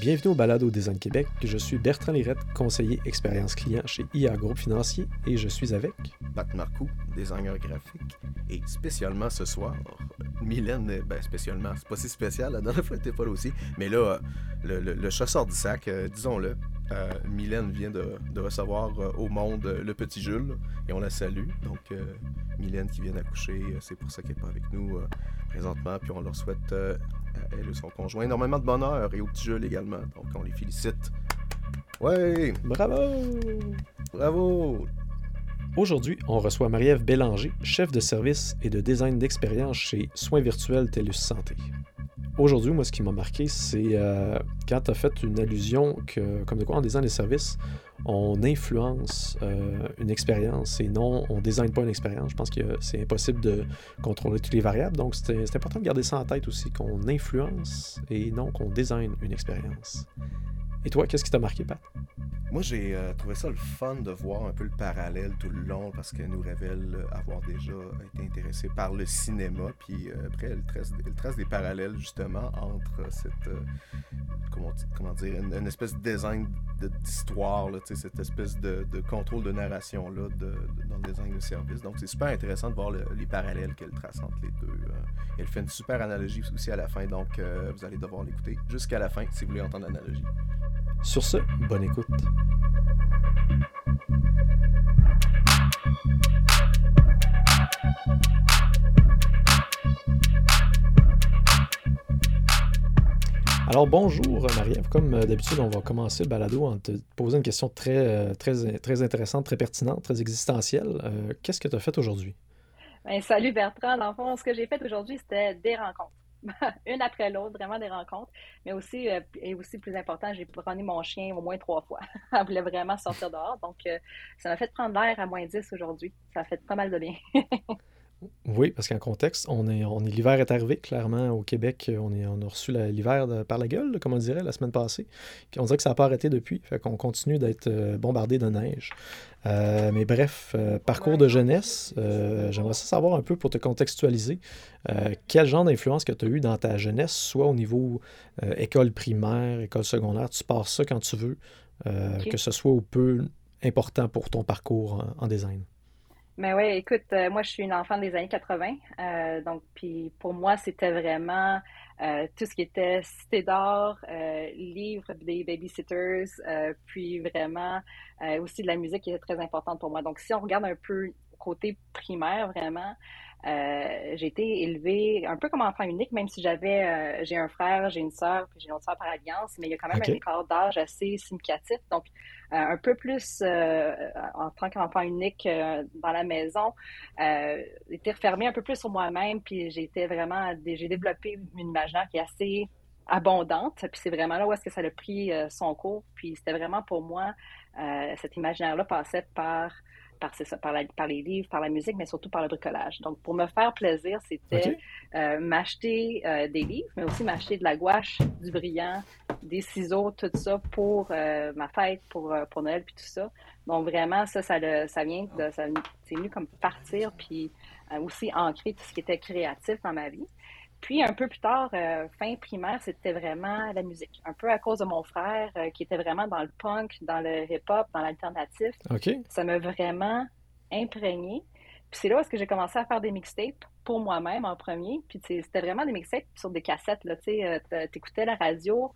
Bienvenue au Balado Design Québec. Je suis Bertrand Lirette, conseiller expérience client chez IA Groupe Financier et je suis avec Pat Marcoux, designer graphique. Et spécialement ce soir, Mylène, ben spécialement, c'est pas si spécial, la dernière fois elle était pas là aussi, mais là, le, le, chasseur du sac, euh, disons-le, euh, Mylène vient de, recevoir euh, au monde le petit Jules et on la salue. Donc, Mylène qui vient d'accoucher, c'est pour ça qu'elle n'est pas avec nous présentement, puis on leur souhaite elle et son conjoint. Énormément de bonheur et au petit jeu également. Donc on les félicite. Ouais! Bravo! Bravo! Aujourd'hui, on reçoit Marie-Ève Bélanger, chef de service et de design d'expérience chez Soins virtuels TELUS Santé. Aujourd'hui, moi, ce qui m'a marqué, c'est euh, quand tu as fait une allusion que, comme de quoi en design des services, on influence euh, une expérience et non on design pas une expérience. Je pense que c'est impossible de contrôler toutes les variables. Donc, c'est important de garder ça en tête aussi, qu'on influence et non qu'on design une expérience. Et toi, qu'est-ce qui t'a marqué, Pat? Moi, j'ai euh, trouvé ça le fun de voir un peu le parallèle tout le long parce qu'elle nous révèle avoir déjà été intéressée par le cinéma. Puis euh, après, elle trace, des parallèles justement entre cette, euh, comment, dire, une, espèce de design d'histoire, cette espèce de, contrôle de narration-là dans le design de service. Donc, c'est super intéressant de voir les parallèles qu'elle trace entre les deux. elle fait une super analogie aussi à la fin, donc vous allez devoir l'écouter jusqu'à la fin si vous voulez entendre l'analogie. Sur ce, bonne écoute. Alors bonjour Marie-Ève, comme euh, d'habitude on va commencer le balado en te posant une question très, euh, intéressante, très pertinente, très existentielle. Euh, qu'est-ce que tu as fait aujourd'hui? Ben, salut Bertrand, dans fond ce que j'ai fait aujourd'hui c'était des rencontres. une après l'autre, vraiment des rencontres. Mais aussi, euh, et aussi plus important, j'ai promené mon chien au moins trois fois. Elle voulait vraiment sortir dehors. Donc, euh, ça m'a fait prendre l'air à moins 10 aujourd'hui. Ça a fait pas mal de bien. oui, parce qu'en contexte, on est, on est l'hiver est arrivé, clairement, au Québec. On, est, on a reçu l'hiver par la gueule, comme on dirait, la semaine passée. On dirait que ça n'a pas arrêté depuis. Fait qu'on continue d'être euh, bombardé de neige. Euh, mais bref, euh, parcours de jeunesse, euh, j'aimerais savoir un peu pour te contextualiser, quel genre d'influence que tu as eu dans ta jeunesse, soit au niveau école primaire, école secondaire, tu passes ça quand tu veux, que ce soit ou peu important pour ton parcours en, design? Mais oui, écoute, moi je suis une enfant des années 80, donc puis pour moi c'était vraiment tout ce qui était cité d'or, livres des babysitters, puis vraiment euh, aussi de la musique qui est très importante pour moi. Donc, si on regarde un peu côté primaire, vraiment, euh, j'ai été élevée un peu comme enfant unique, même si j'avais, euh, j'ai un frère, j'ai une sœur, puis j'ai une autre sœur par alliance, mais il y a quand même un écart d'âge assez significatif. Donc, un peu plus en tant qu'enfant unique dans la maison, été refermée un peu plus sur moi-même, puis j'ai été vraiment, j'ai développé une imaginaire qui est assez abondante, puis c'est vraiment là où est-ce que ça a pris son cours, puis c'était vraiment pour moi euh, cet imaginaire-là passait par, par, ça, par, par, les livres, par la musique, mais surtout par le bricolage. Donc, pour me faire plaisir, c'était euh, m'acheter euh, des livres, mais aussi m'acheter de la gouache, du brillant, des ciseaux, tout ça pour ma fête, pour, pour Noël, puis tout ça. Donc, vraiment, ça, ça, ça vient de, c'est venu comme partir, puis aussi ancrer tout ce qui était créatif dans ma vie. Puis un peu plus tard, euh, fin primaire, c'était vraiment la musique. Un peu à cause de mon frère euh, qui était vraiment dans le punk, dans le hip-hop, dans l'alternatif. Ça m'a vraiment imprégné. Puis c'est là où est-ce que j'ai commencé à faire des mixtapes pour moi-même en premier. Puis c'était vraiment des mixtapes sur des cassettes. Tu euh, écoutais la radio,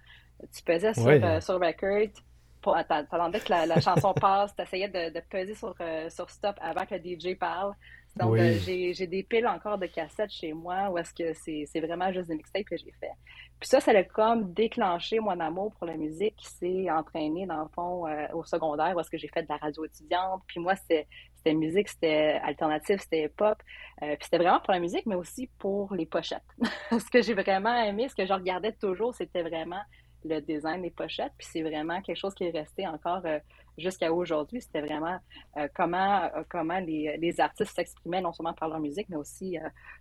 tu pesais sur, sur record, t'attendais que la, chanson passe, t'essayais de, de peser sur, sur stop avant que le DJ parle. Donc, euh, j'ai des piles encore de cassettes chez moi où est-ce que c'est vraiment juste des mixtapes que j'ai fait. Puis ça, ça a comme déclenché mon amour pour la musique qui s'est entraîné, dans le fond, euh, au secondaire où est-ce que j'ai fait de la radio étudiante. Puis moi, c'était musique, c'était alternatif, c'était pop. Euh, puis c'était vraiment pour la musique, mais aussi pour les pochettes. ce que j'ai vraiment aimé, ce que je regardais toujours, c'était vraiment le design des pochettes. Puis c'est vraiment quelque chose qui est resté encore euh, jusqu'à aujourd'hui. C'était vraiment euh, comment, euh, comment les, les artistes s'exprimaient non seulement par leur musique, mais aussi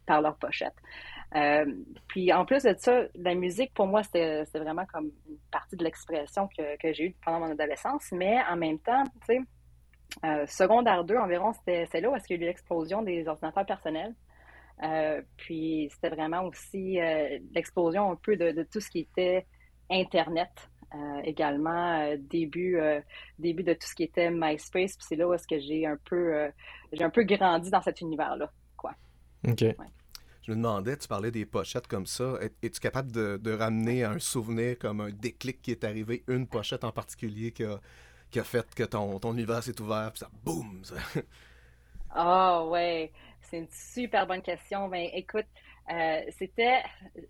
par leurs pochettes. puis en plus de ça, la musique, pour moi, c'était vraiment comme une partie de l'expression que, que j'ai eue pendant mon adolescence. Mais en même temps, tu sais, secondaire 2 environ, c'était là où est-ce qu'il y a eu l'explosion des ordinateurs personnels. puis c'était vraiment aussi l'explosion un peu de, tout ce qui était Internet. Également début, début de tout ce qui était MySpace. Puis c'est là où est-ce que j'ai un peu j'ai un peu grandi dans cet univers-là. Quoi. OK. Je me demandais, tu parlais des pochettes comme ça. Es-tu capable de, ramener un souvenir comme un déclic qui est arrivé, une pochette en particulier qui a, qui a fait que ton, ton univers s'est ouvert, puis ça, boum! Ah, oh, ouais, c'est une super bonne question. Ben, écoute, euh, c'était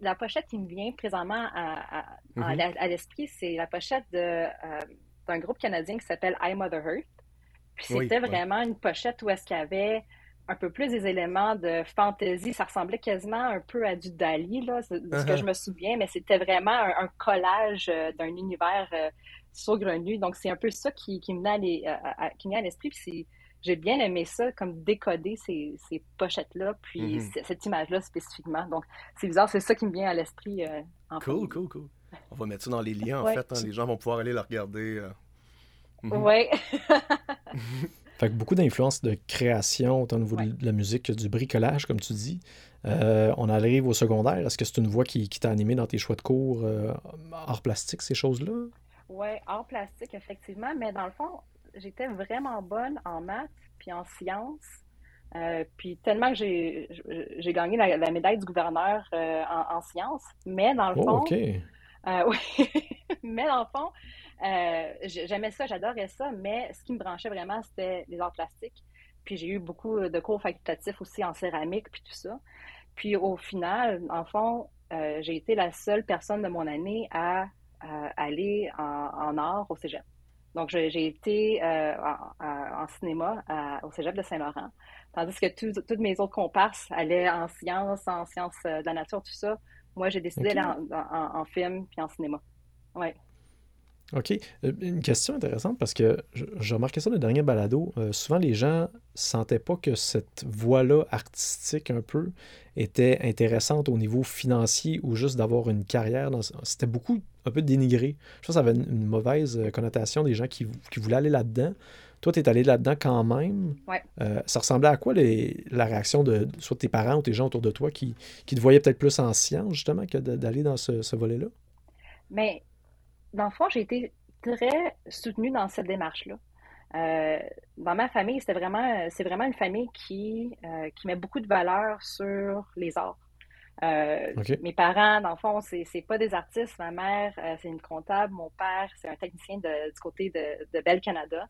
la pochette qui me vient présentement à, à, l'esprit, c'est la pochette de, euh, d'un groupe canadien qui s'appelle I Mother Earth. Puis c'était vraiment une pochette où est-ce qu'il y avait un peu plus des éléments de fantasy. Ça ressemblait quasiment un peu à du Dali, là, de ce que uh-huh. je me souviens, mais c'était vraiment un, collage euh, d'un univers euh, saugrenu. Donc, c'est un peu ça qui, qui me venait à, l'esprit. Puis j'ai bien aimé ça, comme décoder ces, ces pochettes-là, puis mm-hmm. cette image-là spécifiquement. Donc, c'est bizarre, c'est ça qui me vient à l'esprit. Euh, cool, cool, cool. On va mettre ça dans les liens, en fait. Hein. les gens vont pouvoir aller le regarder. Mm-hmm. Oui. Fait que beaucoup d'influences de création, autant au niveau de la musique que du bricolage, comme tu dis. Euh, on arrive au secondaire. Est-ce que c'est une voix qui, t'a animé dans tes choix de cours, euh, art plastique, ces choses-là? Oui, art plastique, effectivement. Mais dans le fond, j'étais vraiment bonne en maths puis en sciences. Euh, puis tellement que j'ai, gagné la, médaille du gouverneur en, sciences. Mais dans le oh, fond. OK. oui. mais dans le fond, euh, j'aimais ça, j'adorais ça, mais ce qui me branchait vraiment, c'était les arts plastiques. Puis j'ai eu beaucoup de cours facultatifs aussi en céramique, puis tout ça. Puis au final, en fond, euh, j'ai été la seule personne de mon année à, aller en, art au cégep. Donc, j'ai été euh, en, cinéma au cégep de Saint-Laurent, tandis que toutes mes autres comparses allaient en sciences, en sciences de la nature, tout ça. Moi, j'ai décidé d'aller en, en, film puis en cinéma. Ouais. OK. Euh, une question intéressante parce que j'ai remarqué ça dans le dernier balado. Euh, souvent, les gens sentaient pas que cette voie-là artistique un peu était intéressante au niveau financier ou juste d'avoir une carrière. C'était beaucoup un peu dénigré. Je pense que ça avait une, mauvaise euh, connotation des gens qui, voulaient aller là-dedans. Toi, tu es allé là-dedans quand même. Ouais. ça ressemblait à quoi la réaction de soit tes parents ou tes gens autour de toi qui, te voyaient peut-être plus en sciences, justement, que d'aller dans ce, ce volet-là? Mais dans le fond, j'ai été très soutenue dans cette démarche-là. Euh, dans ma famille, c'était vraiment, c'est vraiment une famille qui, euh, qui met beaucoup de valeur sur les arts. Euh, mes parents, dans le fond, c'est, pas des artistes. Ma mère, c'est une comptable. Mon père, c'est un technicien de, du côté de, de Bell Canada.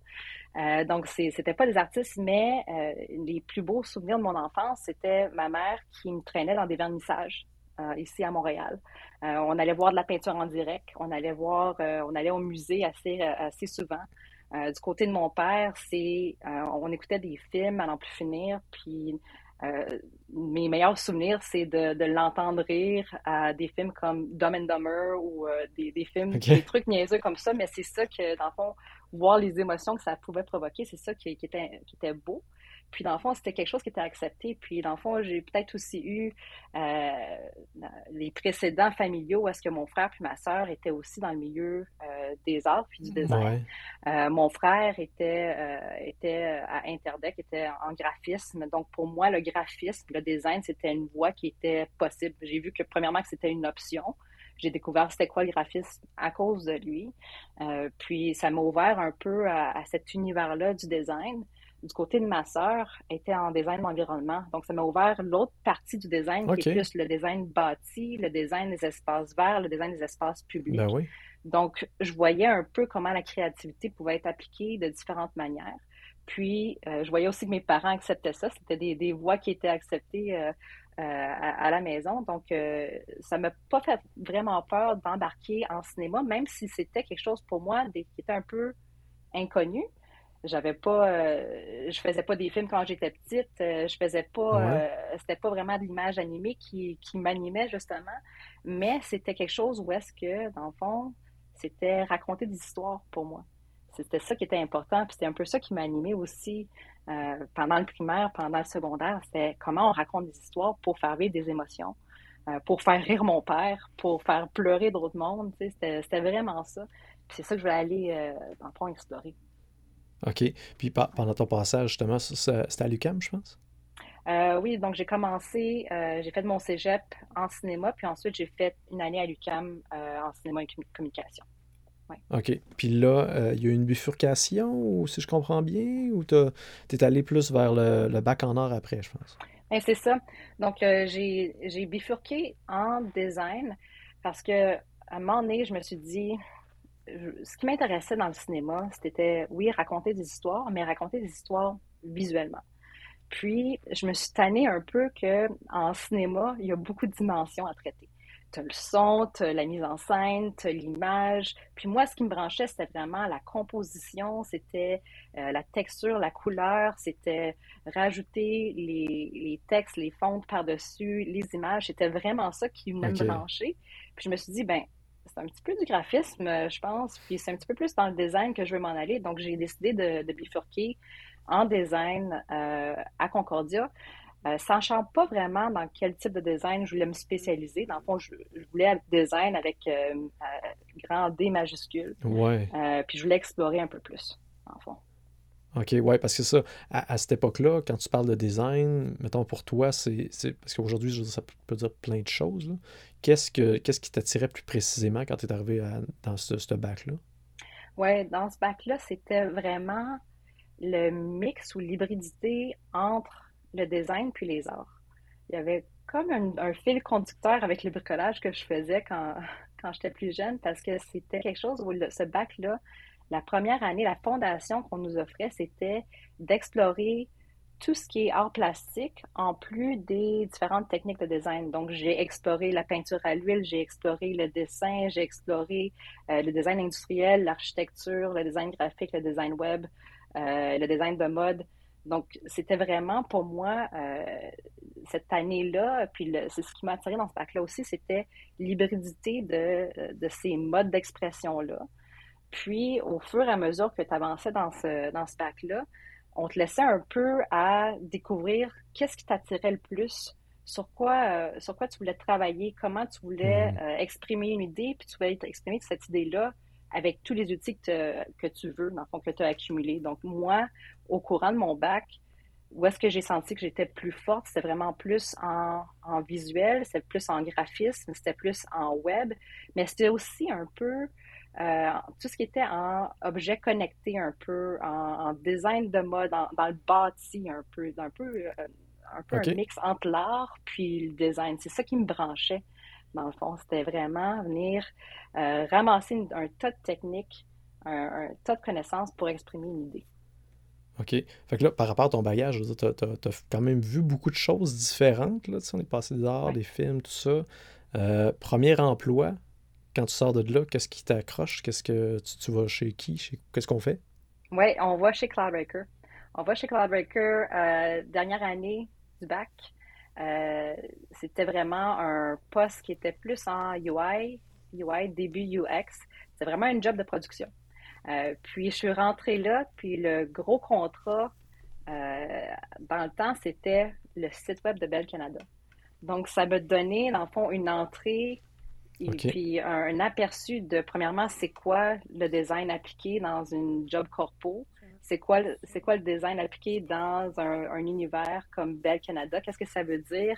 donc, c'est, c'était pas des artistes, mais les plus beaux souvenirs de mon enfance, c'était ma mère qui me traînait dans des vernissages. Euh, ici à Montréal. Euh, on allait voir de la peinture en direct, on allait voir, euh, on allait au musée assez, assez souvent. du côté de mon père, c'est, on écoutait des films à n'en plus finir, puis mes meilleurs souvenirs, c'est de, l'entendre rire à des films comme Dumb and Dumber ou des, films, des trucs niaiseux comme ça, mais c'est ça que, dans le fond, voir les émotions que ça pouvait provoquer, c'est ça qui, était, qui était beau. Puis, dans le fond, c'était quelque chose qui était accepté. Puis, dans le fond, j'ai peut-être aussi eu euh, les précédents familiaux où est-ce que mon frère puis ma sœur étaient aussi dans le milieu euh, des arts puis du design. Euh, mon frère était, était à Interdec, était en graphisme. Donc, pour moi, le graphisme, le design, c'était une voie qui était possible. J'ai vu que, premièrement, que c'était une option j'ai découvert c'était quoi le graphisme à cause de lui. puis ça m'a ouvert un peu à cet univers-là du design du côté de ma sœur, était en design d'environnement. Donc, ça m'a ouvert l'autre partie du design, qui est plus le design bâti, le design des espaces verts, le design des espaces publics. Ben oui. Donc, je voyais un peu comment la créativité pouvait être appliquée de différentes manières. Puis, euh, je voyais aussi que mes parents acceptaient ça. C'était des, des voix qui étaient acceptées euh, euh, à, la maison. Donc, ça ne m'a pas fait vraiment peur d'embarquer en cinéma, même si c'était quelque chose pour moi qui était un peu inconnu j'avais pas euh, je faisais pas des films quand j'étais petite euh, je faisais pas euh, c'était pas vraiment de l'image animée qui, qui m'animait justement. Mais c'était quelque chose où est-ce que dans le fond c'était raconter des histoires pour moi. C'était ça qui était important puis c'était un peu ça qui m'animait aussi pendant le primaire pendant le secondaire. C'était comment on raconte des histoires pour faire vivre des émotions pour faire rire mon père pour faire pleurer d'autres mondes c'était vraiment ça. C'est ça que je voulais aller dans le fond explorer OK. Puis pendant ton passage, justement, c'était à l'UCAM, je pense? Euh, oui, donc j'ai commencé, euh, j'ai fait mon cégep en cinéma, puis ensuite j'ai fait une année à l'UCAM euh, en cinéma et communication. OK. Puis là, il y a une bifurcation, ou si je comprends bien, ou tu es allé plus vers le, bac en art après, je pense? Ben, c'est ça. Donc, j'ai bifurqué en design parce que à un moment donné, je me suis dit, ce qui m'intéressait dans le cinéma, c'était, oui, raconter des histoires, mais raconter des histoires visuellement. Puis, je me suis tannée un peu qu'en cinéma, il y a beaucoup de dimensions à traiter. Tu as le son, tu as la mise en scène, tu as l'image. Puis moi, ce qui me branchait, c'était vraiment la composition, c'était euh, la texture, la couleur, c'était rajouter les, textes, les fontes par-dessus, les images. C'était vraiment ça qui me branchait. Puis je me suis dit, ben c'est un petit peu du graphisme, je pense, puis c'est un petit peu plus dans le design que je veux m'en aller. Donc, j'ai décidé de, bifurquer en design euh, à Concordia. Euh, sachant pas vraiment dans quel type de design je voulais me spécialiser. Dans le fond, je, voulais un design avec euh, grand D majuscule. Ouais. puis je voulais explorer un peu plus, en fond. OK, ouais, parce que ça, à, cette époque-là, quand tu parles de design, mettons pour toi, c'est. Parce qu'aujourd'hui, ça peut dire plein de choses. Qu'est-ce, que, qu'est-ce qui t'attirait plus précisément quand tu es arrivé dans ce, bac-là? Oui, dans ce bac-là, c'était vraiment le mix ou l'hybridité entre le design puis les arts. Il y avait comme un, fil conducteur avec le bricolage que je faisais quand, quand j'étais plus jeune parce que c'était quelque chose où ce bac-là la première année, la fondation qu'on nous offrait, c'était d'explorer tout ce qui est art plastique en plus des différentes techniques de design. Donc, j'ai exploré la peinture à l'huile, j'ai exploré le dessin, j'ai exploré euh, le design industriel, l'architecture, le design graphique, le design web, euh, le design de mode. Donc, c'était vraiment pour moi, euh, cette année-là, puis c'est ce qui m'a attiré dans ce bac-là aussi, c'était l'hybridité de, de ces modes d'expression-là. Puis, au fur et à mesure que tu avançais dans ce, dans ce bac-là, on te laissait un peu à découvrir qu'est-ce qui t'attirait le plus, sur quoi, euh, sur quoi tu voulais travailler, comment tu voulais mmh. euh, exprimer une idée, puis tu voulais exprimer cette idée-là avec tous les outils que, que tu veux, dans le fond, que tu as accumulés. Donc, moi, au courant de mon bac, où est-ce que j'ai senti que j'étais plus forte? C'était vraiment plus en, en visuel, c'était plus en graphisme, c'était plus en web, mais c'était aussi un peu euh, tout ce qui était en objet connecté un peu, en, design de mode, dans le bâti un peu, un peu, euh, un, peu un mix entre l'art puis le design. C'est ça qui me branchait, dans le fond. C'était vraiment venir euh, ramasser un tas de techniques, un, tas de connaissances pour exprimer une idée. OK. Fait que là, par rapport à ton bagage, tu as, quand même vu beaucoup de choses différentes. Là. Tu sais, on est passé des arts, des films, tout ça. premier emploi, quand tu sors de là, qu'est-ce qui t'accroche? Qu'est-ce que tu, vas chez qui? Qu'est-ce qu'on fait? Oui, on va chez Cloudbreaker. On va chez Cloudbreaker, euh, dernière année du bac. Euh, c'était vraiment un poste qui était plus en UI, UI, début UX. C'est vraiment un job de production. Euh, puis je suis rentrée là, puis le gros contrat dans le temps, c'était le site web de Bell Canada. Donc, ça me donnait, dans le fond, une entrée et puis un, aperçu de, premièrement, c'est quoi le design appliqué dans une job corpo? C'est quoi, c'est quoi le design appliqué dans un, univers comme Bell Canada? Qu'est-ce que ça veut dire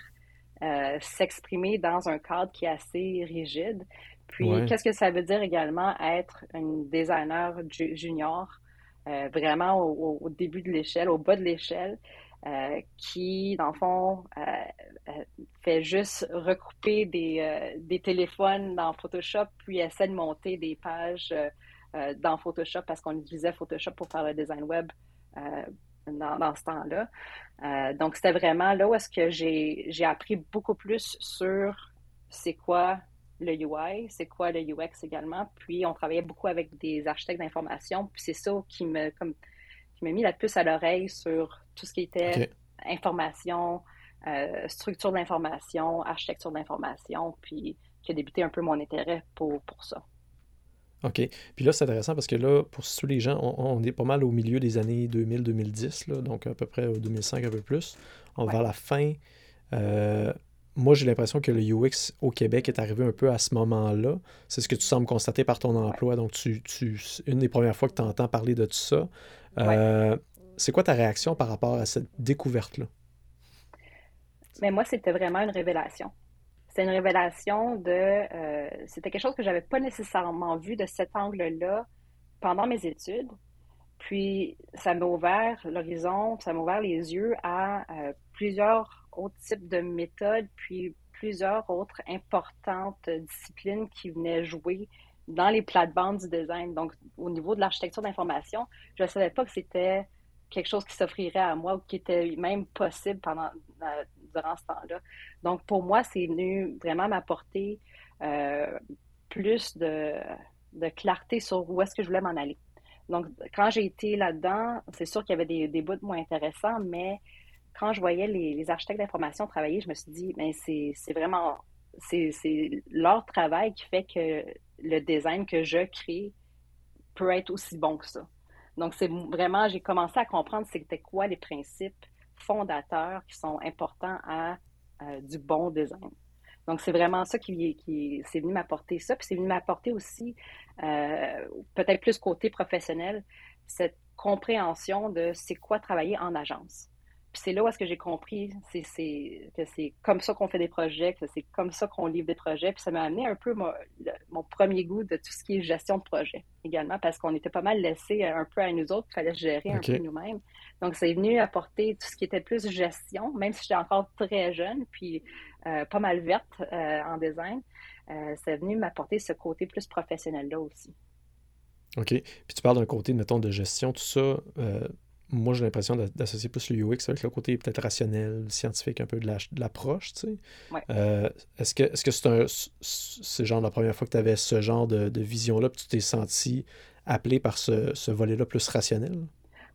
euh, s'exprimer dans un cadre qui est assez rigide? Puis, qu'est-ce que ça veut dire également être un designer junior, euh, vraiment au, début de l'échelle, au bas de l'échelle? Euh, qui, dans le fond, euh, euh, fait juste recouper des, des, téléphones dans Photoshop, puis essaie de monter des pages dans Photoshop parce qu'on utilisait Photoshop pour faire le design web dans, ce temps-là. donc, c'était vraiment là où est-ce que j'ai appris beaucoup plus sur c'est quoi le UI, c'est quoi le UX également. Puis, on travaillait beaucoup avec des architectes d'information. Puis, c'est ça qui me, comme, qui m'a mis la puce à l'oreille sur tout ce qui était information, euh, structure d'information, architecture d'information, puis qui a débuté un peu mon intérêt pour, pour ça. OK. Puis là, c'est intéressant parce que là, pour tous les gens, on, est pas mal au milieu des années 2000-2010, donc à peu près au 2005, un peu plus. On va à la fin. Euh, moi, j'ai l'impression que le UX au Québec est arrivé un peu à ce moment-là. C'est ce que tu sembles constater par ton emploi. Donc, tu, tu, une des premières fois que tu entends parler de tout ça. Euh, c'est quoi ta réaction par rapport à cette découverte-là? Mais moi, c'était vraiment une révélation. c'était une révélation de... Euh, c'était quelque chose que j'avais pas nécessairement vu de cet angle-là pendant mes études. Puis ça m'a ouvert l'horizon, ça m'a ouvert les yeux à euh, plusieurs autres types de méthodes, puis plusieurs autres importantes disciplines qui venaient jouer dans les plates-bandes du design. Donc, au niveau de l'architecture d'information, je ne savais pas que c'était quelque chose qui s'offrirait à moi ou qui était même possible pendant, euh, durant ce temps-là. Donc, pour moi, c'est venu vraiment m'apporter euh, plus de, de, clarté sur où est-ce que je voulais m'en aller. Donc, quand j'ai été là-dedans, c'est sûr qu'il y avait des, des, bouts moins intéressants, mais quand je voyais les, architectes d'information travailler, je me suis dit, mais c'est vraiment, c'est leur travail qui fait que le design que je crée peut être aussi bon que ça. Donc, c'est vraiment, j'ai commencé à comprendre c'était quoi les principes fondateurs qui sont importants à euh, du bon design. Donc, c'est vraiment ça qui, qui venu m'apporter ça. Puis c'est venu m'apporter aussi, euh, peut-être plus côté professionnel, cette compréhension de c'est quoi travailler en agence c'est là où est-ce que j'ai compris c'est, que c'est comme ça qu'on fait des projets, que c'est comme ça qu'on livre des projets. Puis ça m'a amené un peu mon, premier goût de tout ce qui est gestion de projet également, parce qu'on était pas mal laissé un peu à nous autres, il fallait gérer un peu nous-mêmes. Donc, c'est venu apporter tout ce qui était plus gestion, même si j'étais encore très jeune, puis euh, pas mal verte euh, en design. Euh, c'est venu m'apporter ce côté plus professionnel-là aussi. OK. Puis tu parles d'un côté, mettons, de gestion, tout ça moi, j'ai l'impression d'associer plus le UX avec le côté peut-être rationnel, scientifique, un peu de l'approche, tu sais. Euh, est-ce que c'est -ce c'est genre la première fois que tu avais ce genre de, vision-là, puis tu t'es senti appelé par ce, ce volet-là plus rationnel?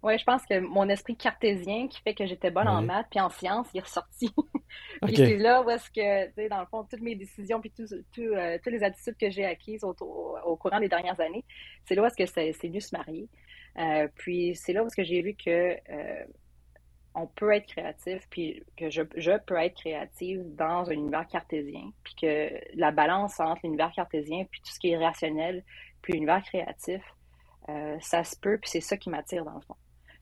Oui, je pense que mon esprit cartésien qui fait que j'étais bonne en maths puis en sciences, il est ressorti. puis c'est là où est-ce que, tu sais, dans le fond, toutes mes décisions puis tout, euh, toutes les attitudes que j'ai acquises au, au, courant des dernières années, c'est là où est-ce que c'est venu se marier. Euh, puis c'est là où que j'ai vu que euh, on peut être créatif, puis que je, je, peux être créative dans un univers cartésien, puis que la balance entre l'univers cartésien, puis tout ce qui est rationnel, puis l'univers créatif, ça se peut, puis c'est ça qui m'attire dans le fond.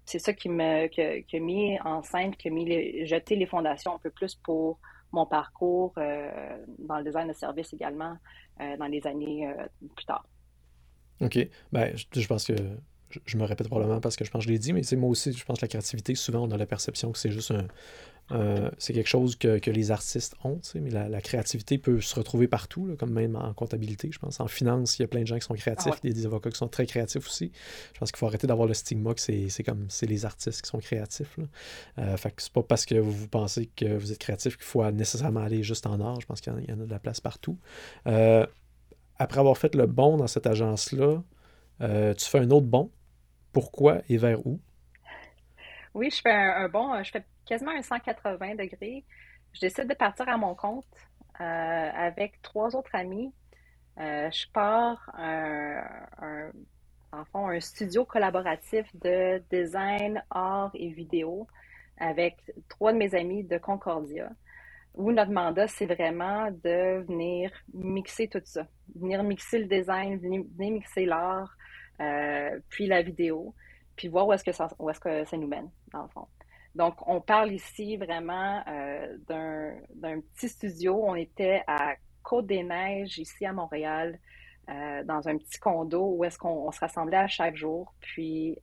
C'est ça qui me qui, a mis en scène, qui a jeté les fondations un peu plus pour mon parcours dans le design de service également dans les années plus tard. OK. Ben, je pense que je, me répète probablement parce que je pense que je l'ai dit, mais moi aussi, je pense que la créativité, souvent, on a la perception que c'est juste un. C'est quelque chose que, les artistes ont, mais la, créativité peut se retrouver partout, comme même en comptabilité, je pense. En finance, il y a plein de gens qui sont créatifs, ah des, avocats qui sont très créatifs aussi. Je pense qu'il faut arrêter d'avoir le stigma que c'est comme c'est les artistes qui sont créatifs. Là. Euh, fait que c'est pas parce que vous, pensez que vous êtes créatif qu'il faut nécessairement aller juste en art. Je pense qu'il y, en a de la place partout. Euh, après avoir fait le bon dans cette agence-là, euh, tu fais un autre bon pourquoi et vers où? Oui, je fais un, bon, je fais quasiment un 180 degrés. Je décide de partir à mon compte euh, avec trois autres amis. Euh, je pars un, en studio collaboratif de design, art et vidéo avec trois de mes amis de Concordia, où notre mandat, c'est vraiment de venir mixer tout ça, venir mixer le design, venir mixer l'art, euh, puis la vidéo, puis voir où est-ce que, ça, où est-ce que ça nous mène, dans le fond. Donc, on parle ici vraiment euh, d'un petit studio. On était à Côte-des-Neiges, ici à Montréal, euh, dans un petit condo où est-ce qu'on se rassemblait à chaque jour. Puis,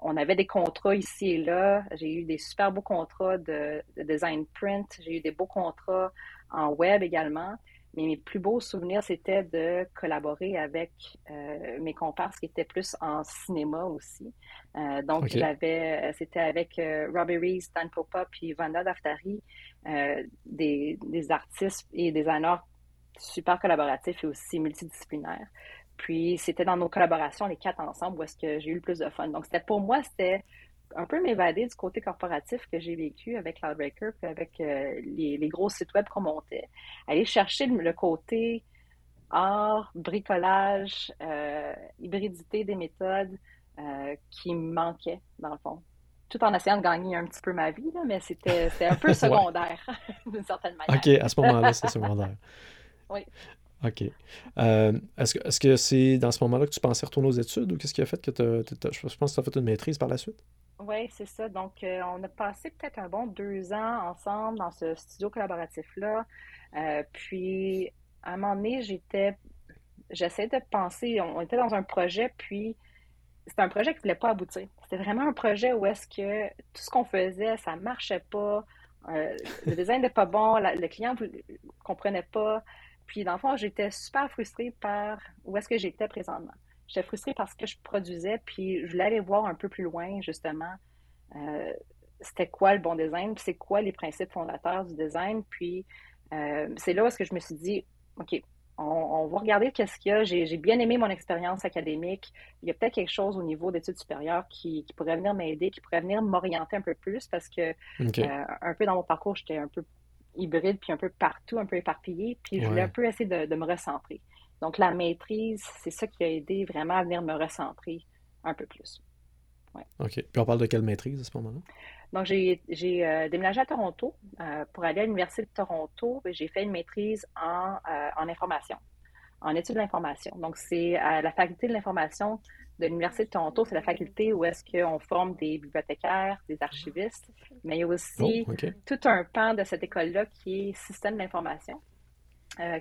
on avait des contrats ici et là. J'ai eu des super beaux contrats de design print. J'ai eu des beaux contrats en web également. Mais mes plus beaux souvenirs, c'était de collaborer avec euh, mes comparses qui étaient plus en cinéma aussi. Euh, donc, j'avais, euh, c'était avec Robbie Reese, Dan Popa puis Vanda Daftari, des, des, artistes et des designers super collaboratifs et aussi multidisciplinaires. Puis, c'était dans nos collaborations, les quatre ensemble, où est-ce que j'ai eu le plus de fun. Donc, c'était pour moi, c'était un peu m'évader du côté corporatif que j'ai vécu avec Cloudbreaker, puis avec euh, les, les, gros sites web qu'on montait. Aller chercher le, côté art, bricolage, euh, hybridité des méthodes euh, qui me manquait, dans le fond. Tout en essayant de gagner un petit peu ma vie, là, mais c'était un peu secondaire, d'une certaine manière. OK, à ce moment-là, c'est secondaire. oui. OK. Est-ce que c'est dans ce moment-là que tu pensais retourner aux études ou qu'est-ce qui a fait que tu Je pense que tu as fait une maîtrise par la suite? Oui, c'est ça. Donc, on a passé peut-être un bon deux ans ensemble dans ce studio collaboratif-là. puis, à un moment donné, j'étais, j'essayais de penser, on était dans un projet, puis c'était un projet qui ne voulait pas aboutir. C'était vraiment un projet où est-ce que tout ce qu'on faisait, ça ne marchait pas, euh, le design n'était pas bon, le client ne comprenait pas. Puis, dans le fond, j'étais super frustrée par où est-ce que j'étais présentement. J'étais frustrée parce que je produisais, puis je voulais aller voir un peu plus loin, justement, euh, c'était quoi le bon design, puis c'est quoi les principes fondateurs du design. Puis, euh, c'est là où est-ce que je me suis dit, OK, on, va regarder qu'est-ce qu'il y a. J'ai bien aimé mon expérience académique. Il y a peut-être quelque chose au niveau d'études supérieures qui, pourrait venir m'aider, qui pourrait venir m'orienter un peu plus parce que euh, un peu dans mon parcours, j'étais un peu hybride, puis un peu partout, un peu éparpillé, puis je voulais un peu essayer de, me recentrer. Donc la maîtrise, c'est ça qui a aidé vraiment à venir me recentrer un peu plus. OK. Puis on parle de quelle maîtrise à ce moment-là? Donc, j'ai euh, déménagé à Toronto euh, pour aller à l'Université de Toronto. J'ai fait une maîtrise en, euh, en information, en études de l'information. Donc, c'est à la faculté de l'information de l'Université de Toronto. C'est la faculté où est-ce qu'on forme des bibliothécaires, des archivistes, mais il y a aussi oh, tout un pan de cette école-là qui est système d'information,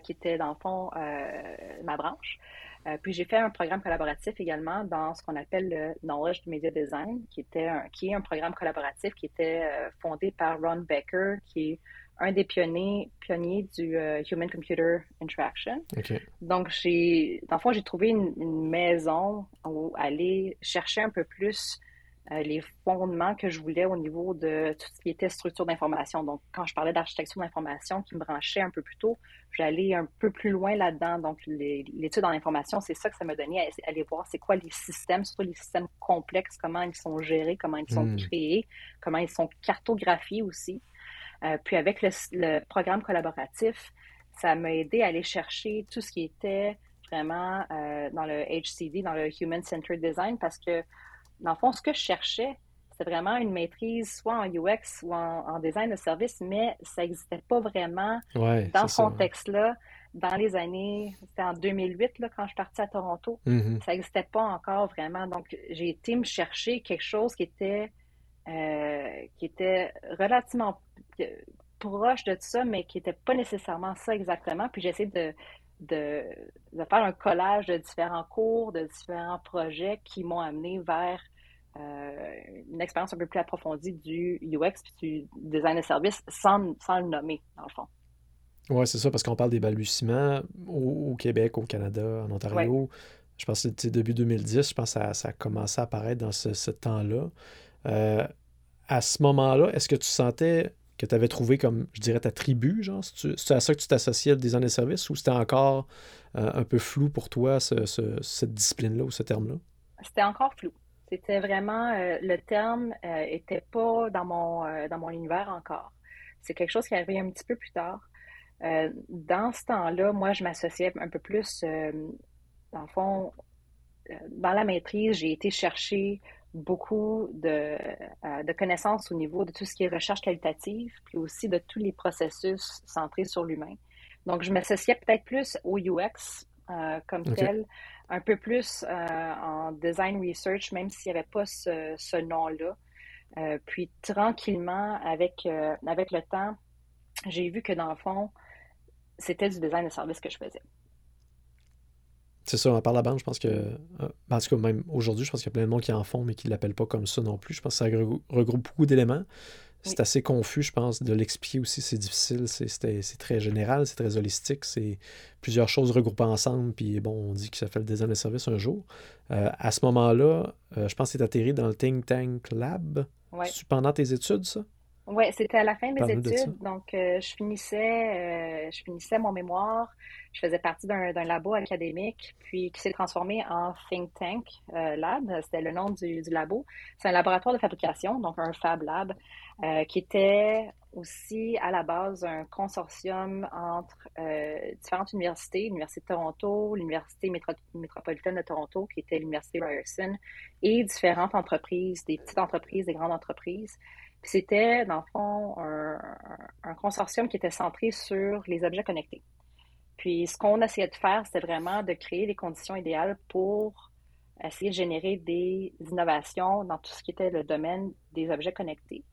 qui était dans le fond ma branche. Euh, puis j'ai fait un programme collaboratif également dans ce qu'on appelle le Knowledge Media Design, qui, était un, qui est un programme collaboratif qui était euh, fondé par Ron Becker, qui est un des pionniers, pionniers du euh, Human Computer Interaction. Donc, j'ai, dans le fond, j'ai trouvé une, une, maison où aller chercher un peu plus euh, les fondements que je voulais au niveau de tout ce qui était structure d'information. Donc, quand je parlais d'architecture d'information qui me branchait un peu plus tôt, j'allais un peu plus loin là-dedans. Donc, l'étude en information, c'est ça que ça m'a donné à aller voir c'est quoi les systèmes, surtout les systèmes complexes, comment ils sont gérés, comment ils sont hmm. créés, comment ils sont cartographiés aussi. Euh, puis avec le, programme collaboratif, ça m'a aidé à aller chercher tout ce qui était vraiment euh, dans le HCD, dans le Human Centered Design, parce que dans le fond, ce que je cherchais, c'était vraiment une maîtrise soit en UX ou en, design de service, mais ça n'existait pas vraiment dans ce contexte-là. Dans les années, c'était en 2008 là, quand je suis partie à Toronto, mm-hmm. ça n'existait pas encore vraiment. Donc, j'ai été me chercher quelque chose qui était, euh, qui était relativement proche de ça, mais qui n'était pas nécessairement ça exactement. Puis j'ai essayé de, de, faire un collage de différents cours, de différents projets qui m'ont amené vers euh, une expérience un peu plus approfondie du UX puis du design de service sans, sans le nommer, dans le fond. Oui, c'est ça, parce qu'on parle des balbutiements au, Québec, au Canada, en Ontario. Je pense que c'était début 2010, je pense que ça, ça a commencé à apparaître dans ce, temps-là. Euh, à ce moment-là, est-ce que tu sentais que tu avais trouvé comme, je dirais, ta tribu, genre? C'est à ça que tu t'associais le design de service ou c'était encore euh, un peu flou pour toi, cette discipline-là ou ce terme-là? C'était encore flou. C'était vraiment, euh, le terme n'était euh, pas dans mon, euh, dans mon univers encore. C'est quelque chose qui est arrivé un petit peu plus tard. dans ce temps-là, moi, je m'associais un peu plus, dans le fond, dans la maîtrise, j'ai été chercher beaucoup de, de, connaissances au niveau de tout ce qui est recherche qualitative, puis aussi de tous les processus centrés sur l'humain. Donc, je m'associais peut-être plus au UX comme tel, un peu plus euh, en design research, même s'il n'y avait pas ce, nom-là. Euh, puis tranquillement, avec, euh, avec le temps, j'ai vu que dans le fond, c'était du design de service que je faisais. C'est ça, on parle la bande, je pense que. Tout cas, même aujourd'hui, je pense qu'il y a plein de monde qui en font, mais qui ne l'appellent pas comme ça non plus. Je pense que ça regroupe beaucoup d'éléments. C'est assez confus, je pense, de l'expliquer aussi. C'est difficile. C'est très général, c'est très holistique. C'est plusieurs choses regroupées ensemble. Puis bon, on dit que ça fait le design de service un jour. Euh, à ce moment-là, euh, je pense que tu atterri dans le Think Tank Lab. Pendant tes études, ça? Oui, c'était à la fin de mes études. Donc, euh, je, finissais, je finissais mon mémoire. Je faisais partie d'un labo académique, puis qui s'est transformé en Think Tank Lab. C'était le nom du, du labo. C'est un laboratoire de fabrication, donc un Fab Lab. Euh, qui était aussi à la base un consortium entre euh, différentes universités, l'Université de Toronto, l'Université métropolitaine de Toronto, qui était l'Université Ryerson, et différentes entreprises, des petites entreprises, des grandes entreprises. C'était, dans le fond, un, consortium qui était centré sur les objets connectés. Puis ce qu'on essayait de faire, c'était vraiment de créer les conditions idéales pour essayer de générer des innovations dans tout ce qui était le domaine des objets connectés.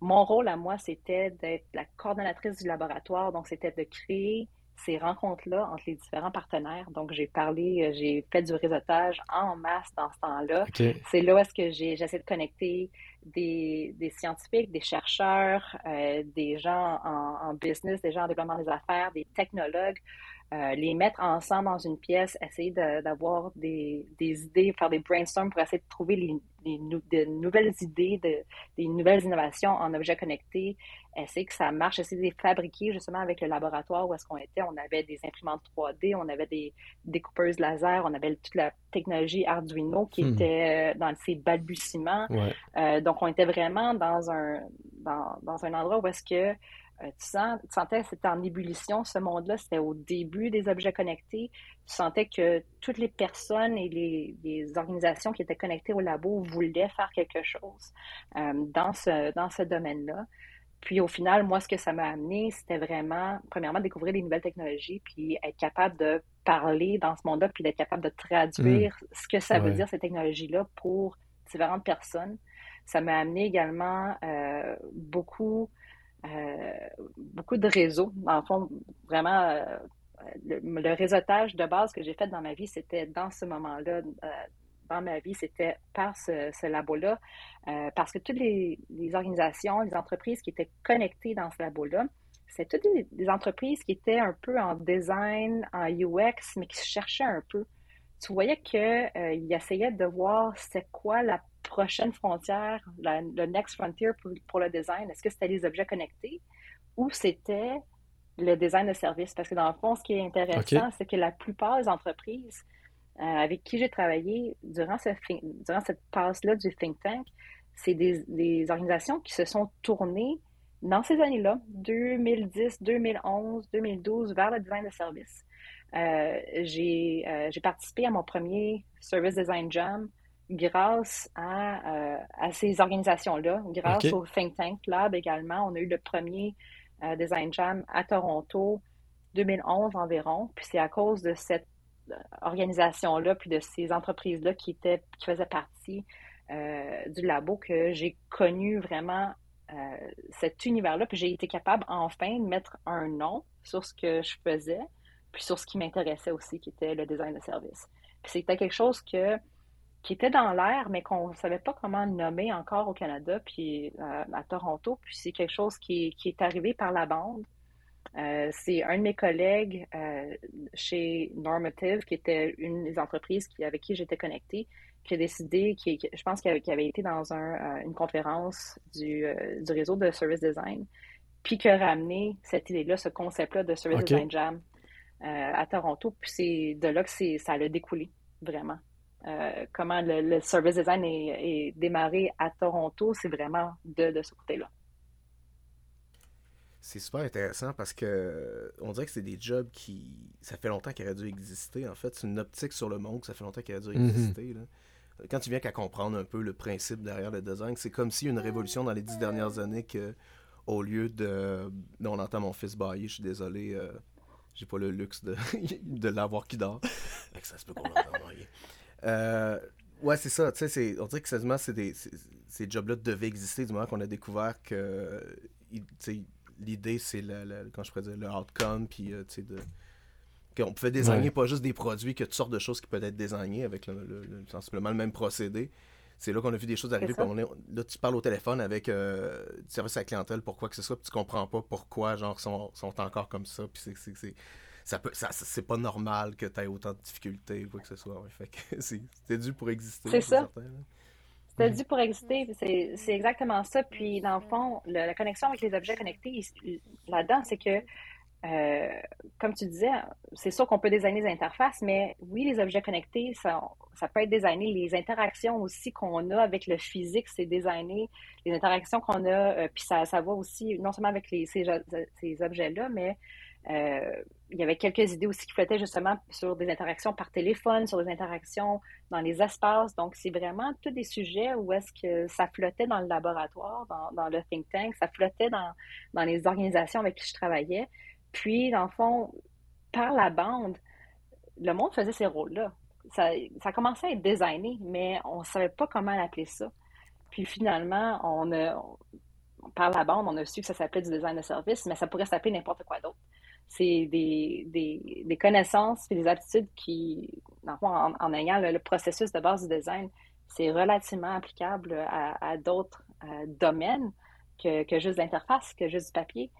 Mon rôle à moi, c'était d'être la coordonnatrice du laboratoire, donc c'était de créer ces rencontres-là entre les différents partenaires. Donc, j'ai parlé, euh, j'ai fait du réseautage en masse dans ce temps-là. C'est là où est-ce que j'essaie de connecter des, des, scientifiques, des chercheurs, euh, des gens en, en, business, des gens en développement des affaires, des technologues euh, les mettre ensemble dans une pièce, essayer d'avoir des, des, idées, faire des brainstorms pour essayer de trouver les, les de nouvelles idées, de, des nouvelles innovations en objets connectés, essayer que ça marche, essayer de les fabriquer justement avec le laboratoire où est-ce qu'on était. On avait des imprimantes 3D, on avait des découpeuses laser, on avait toute la technologie Arduino qui hmm. était euh, dans ses balbutiements. Euh, donc, on était vraiment dans un, dans, dans un endroit où est-ce que euh, tu, sens, tu sentais que c'était en ébullition, ce monde-là, c'était au début des objets connectés. Tu sentais que toutes les personnes et les, organisations qui étaient connectées au labo voulaient faire quelque chose euh, dans ce, dans ce domaine-là. Puis au final, moi, ce que ça m'a amené, c'était vraiment, premièrement, découvrir des nouvelles technologies, puis être capable de parler dans ce monde-là, puis d'être capable de traduire mmh. ce que ça veut dire, ces technologies-là, pour différentes personnes. Ça m'a amené également euh, beaucoup beaucoup de réseaux. En fond, vraiment, euh, le, réseautage de base que j'ai fait dans ma vie, c'était dans ce moment-là, euh, dans ma vie, c'était par ce, labo-là, parce que toutes les, organisations, les entreprises qui étaient connectées dans ce labo-là, c'était toutes des, entreprises qui étaient un peu en design, en UX, mais qui se cherchaient un peu. Tu voyais qu'ils essayaient de voir c'est quoi la prochaine frontière, le next frontier pour, le design, est-ce que c'était les objets connectés ou c'était le design de service? Parce que dans le fond, ce qui est intéressant, c'est que la plupart des entreprises euh, avec qui j'ai travaillé durant, ce, durant cette passe-là du think tank, c'est des, organisations qui se sont tournées dans ces années-là, 2010, 2011, 2012, vers le design de service. Euh, euh, j'ai participé à mon premier Service Design Jam grâce à, euh, à ces organisations-là, grâce au Think Tank Lab également. On a eu le premier euh, Design Jam à Toronto, 2011 environ. Puis c'est à cause de cette euh, organisation-là, puis de ces entreprises-là qui, étaient, qui faisaient partie du labo que j'ai connu vraiment cet univers-là. Puis j'ai été capable enfin de mettre un nom sur ce que je faisais, puis sur ce qui m'intéressait aussi, qui était le design de service. Puis c'était quelque chose que qui était dans l'air, mais qu'on ne savait pas comment nommer encore au Canada, puis euh, à Toronto. Puis c'est quelque chose qui, est arrivé par la bande. Euh, c'est un de mes collègues euh, chez Normative, qui était une des entreprises qui, avec qui j'étais connectée, qui a décidé, qui, je pense qu'il avait, été dans une conférence du, réseau de Service Design, puis qui a ramené cette idée-là, ce concept-là de Service Design Jam à Toronto. Puis c'est de là que ça a découlé, vraiment. Euh, comment le, service design est, démarré à Toronto, c'est vraiment de, ce côté-là. C'est super intéressant parce que on dirait que c'est des jobs qui. Ça fait longtemps qu'ils auraient dû exister. En fait, c'est une optique sur le monde que ça fait longtemps qu'il aurait dû mhm. exister. Quand tu viens qu'à comprendre un peu le principe derrière le design, c'est comme si une révolution dans les dix dernières années que, au lieu de. on entend mon fils bailler, je suis désolé. Euh, j'ai pas le luxe de, de l'avoir qui dort. ça se peut qu'on l'entende euh, ouais, c'est ça. Tu sais, on dirait que seulement c'est ces jobs-là devaient exister du moment qu'on a découvert que l'idée, c'est le, quand je pourrais dire, le outcome, puis euh, tu sais, de qu'on pouvait désigner pas juste des produits, que toutes sortes de choses qui peuvent être désignées avec le, sensiblement le même procédé. C'est là qu'on a vu des choses arriver. On est, là, tu parles au téléphone avec euh, du service à la clientèle pour quoi que ce soit, puis tu comprends pas pourquoi, genre, sont, sont encore comme ça. Puis c'est ça peut ça, c'est pas normal que tu aies autant de difficultés ou quoi que ce soit. Fait que c'était dû pour exister. C'est ça. C'était dû pour exister. C'est exactement ça. Puis, dans le fond, la connexion avec les objets connectés, là-dedans, c'est que, euh, comme tu disais, c'est sûr qu'on peut designer les interfaces, mais oui, les objets connectés, ça, ça peut être designé. Les interactions aussi qu'on a avec le physique, c'est designé. Les interactions qu'on a, euh, puis ça, ça va aussi, non seulement avec les, ces, ces objets-là, mais euh, il y avait quelques idées aussi qui flottaient justement sur des interactions par téléphone, sur des interactions dans les espaces. Donc, c'est vraiment tous des sujets où est-ce que ça flottait dans le laboratoire, dans, le think tank, ça flottait dans, les organisations avec qui je travaillais. Puis, dans le fond, par la bande, le monde faisait ces rôles-là. ça, ça commençait à être designé, mais on ne savait pas comment l'appeler ça. Puis finalement, on a, par la bande, on a su que ça s'appelait du design de service, mais ça pourrait s'appeler n'importe quoi d'autre. C'est des, des, connaissances et des aptitudes qui, en, en ayant le, processus de base du design, c'est relativement applicable à, d'autres euh, domaines que, que juste l'interface, que juste du papier.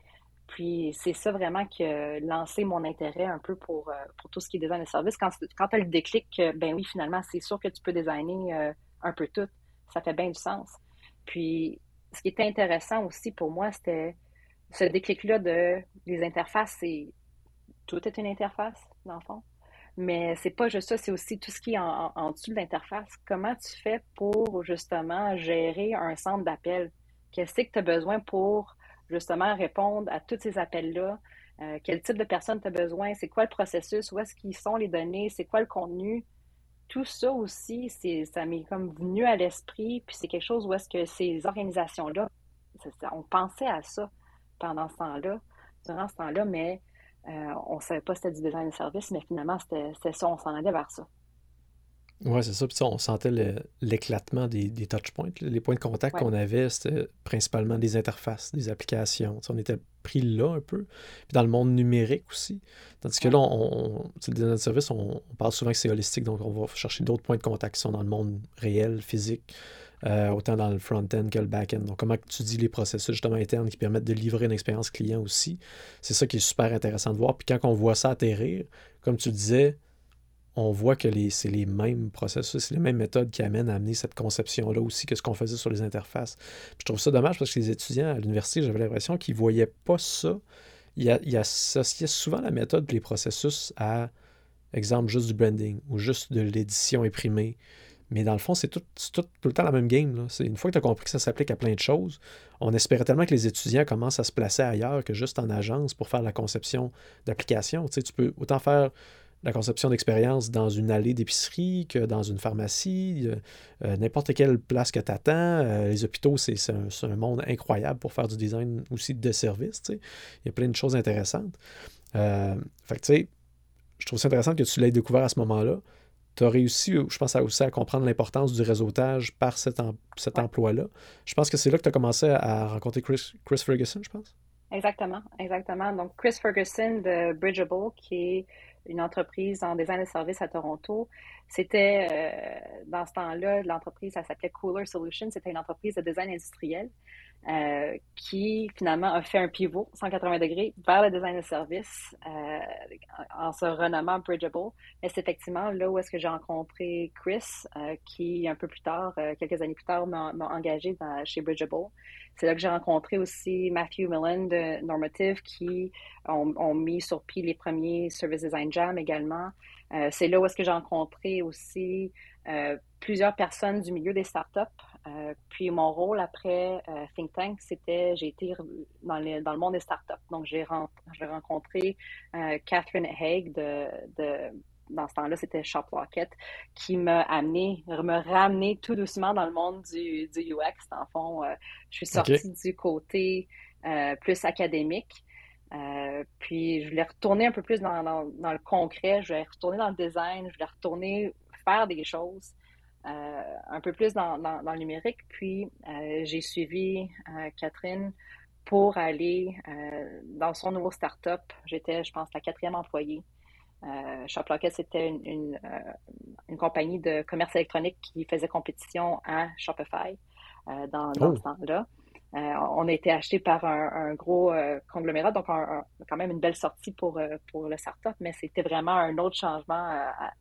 Puis c'est ça vraiment qui a lancé mon intérêt un peu pour, euh, pour tout ce qui est design de service. Quand, quand tu as le déclic, ben oui, finalement, c'est sûr que tu peux designer euh, un peu tout. Ça fait bien du sens. Puis ce qui était intéressant aussi pour moi, c'était ce déclic-là de les interfaces, c'est tout est une interface, dans le fond. Mais c'est pas juste ça, c'est aussi tout ce qui est en, en dessous de l'interface. Comment tu fais pour justement gérer un centre d'appel? Qu'est-ce que tu as besoin pour justement répondre à tous ces appels-là? Euh, quel type de personne tu as besoin? C'est quoi le processus? Où est-ce qu'ils sont les données? C'est quoi le contenu? Tout ça aussi, ça m'est comme venu à l'esprit, puis c'est quelque chose où est-ce que ces organisations-là, on pensait à ça pendant ce temps-là, durant ce temps-là, mais euh, on ne savait pas si c'était du design de service, mais finalement, c'était ça, on s'en allait vers ça. Oui, c'est ça. Puis on sentait l'éclatement des, des touchpoints. Les points de contact qu'on avait, c'était principalement des interfaces, des applications. on était pris là un peu. Puis dans le monde numérique aussi. Tandis que là, on, le design de service, on, parle souvent que c'est holistique, donc on va chercher d'autres points de contact qui sont dans le monde réel, physique. Euh, autant dans le front-end que le back-end. Donc, comment tu dis les processus justement internes qui permettent de livrer une expérience client aussi? C'est ça qui est super intéressant de voir. Puis quand on voit ça atterrir, comme tu disais, on voit que c'est les mêmes processus, c'est les mêmes méthodes qui amènent à amener cette conception-là aussi que ce qu'on faisait sur les interfaces. je trouve ça dommage parce que les étudiants à l'université, j'avais l'impression qu'ils ne voyaient pas ça. Ils, ils, associaient souvent la méthode et les processus à, exemple, juste du branding ou juste de l'édition imprimée. Mais dans le fond, c'est tout, tout, le temps la même game. Une fois que tu as compris que ça s'applique à plein de choses, on espérait tellement que les étudiants commencent à se placer ailleurs que juste en agence pour faire la conception d'applications. Tu, sais, tu peux autant faire la conception d'expérience dans une allée d'épicerie que dans une pharmacie, euh, n'importe quelle place que tu attends. Euh, les hôpitaux, c'est un, monde incroyable pour faire du design aussi de service. Il y a plein de choses intéressantes. Euh, fait tu sais, je trouve ça intéressant que tu l'aies découvert à ce moment-là. Tu as réussi, je pense, aussi à comprendre l'importance du réseautage par cet, cet emploi-là. Je pense que c'est là que tu as commencé à rencontrer Chris, Chris Ferguson, je pense. Exactement, exactement. Donc, Chris Ferguson de Bridgeable, qui est une entreprise en design de services à Toronto. C'était, euh, dans ce temps-là, l'entreprise, ça s'appelait Cooler Solutions. C'était une entreprise de design industriel euh, qui, finalement, a fait un pivot 180 degrés vers le design de services euh, en se renommant Bridgeable. Et c'est effectivement là où est-ce que j'ai rencontré Chris, qui, un peu plus tard, quelques années plus tard, m'a engagé chez Bridgeable. C'est là que j'ai rencontré aussi Matthew Millen de Normative qui ont, mis sur pied les premiers Service Design Jam également. Euh, c'est là où est-ce que j'ai rencontré aussi euh, plusieurs personnes du milieu des startups. Euh, puis mon rôle après Think Tank, c'était, j'ai été dans, dans, le monde des startups. Donc j'ai rencontré Catherine Haig de, de dans ce temps-là, c'était Shoplocket, qui m'a amené, me ramené tout doucement dans le monde du, du UX. Dans le fond, euh, je suis sortie du côté euh, plus académique. Euh, puis je voulais retourner un peu plus dans, dans, le concret, je voulais retourner dans le design, je voulais retourner faire des choses un peu plus dans, dans, le numérique. Puis j'ai suivi Catherine pour aller dans son nouveau startup. J'étais, je pense, la quatrième employée. Euh, Shoplocket, c'était une, euh, une, compagnie de commerce électronique qui faisait compétition à Shopify euh, dans, dans oh. ce temps-là. On a été acheté par un, gros conglomérat, donc quand même une belle sortie pour, pour le startup, mais c'était vraiment un autre changement,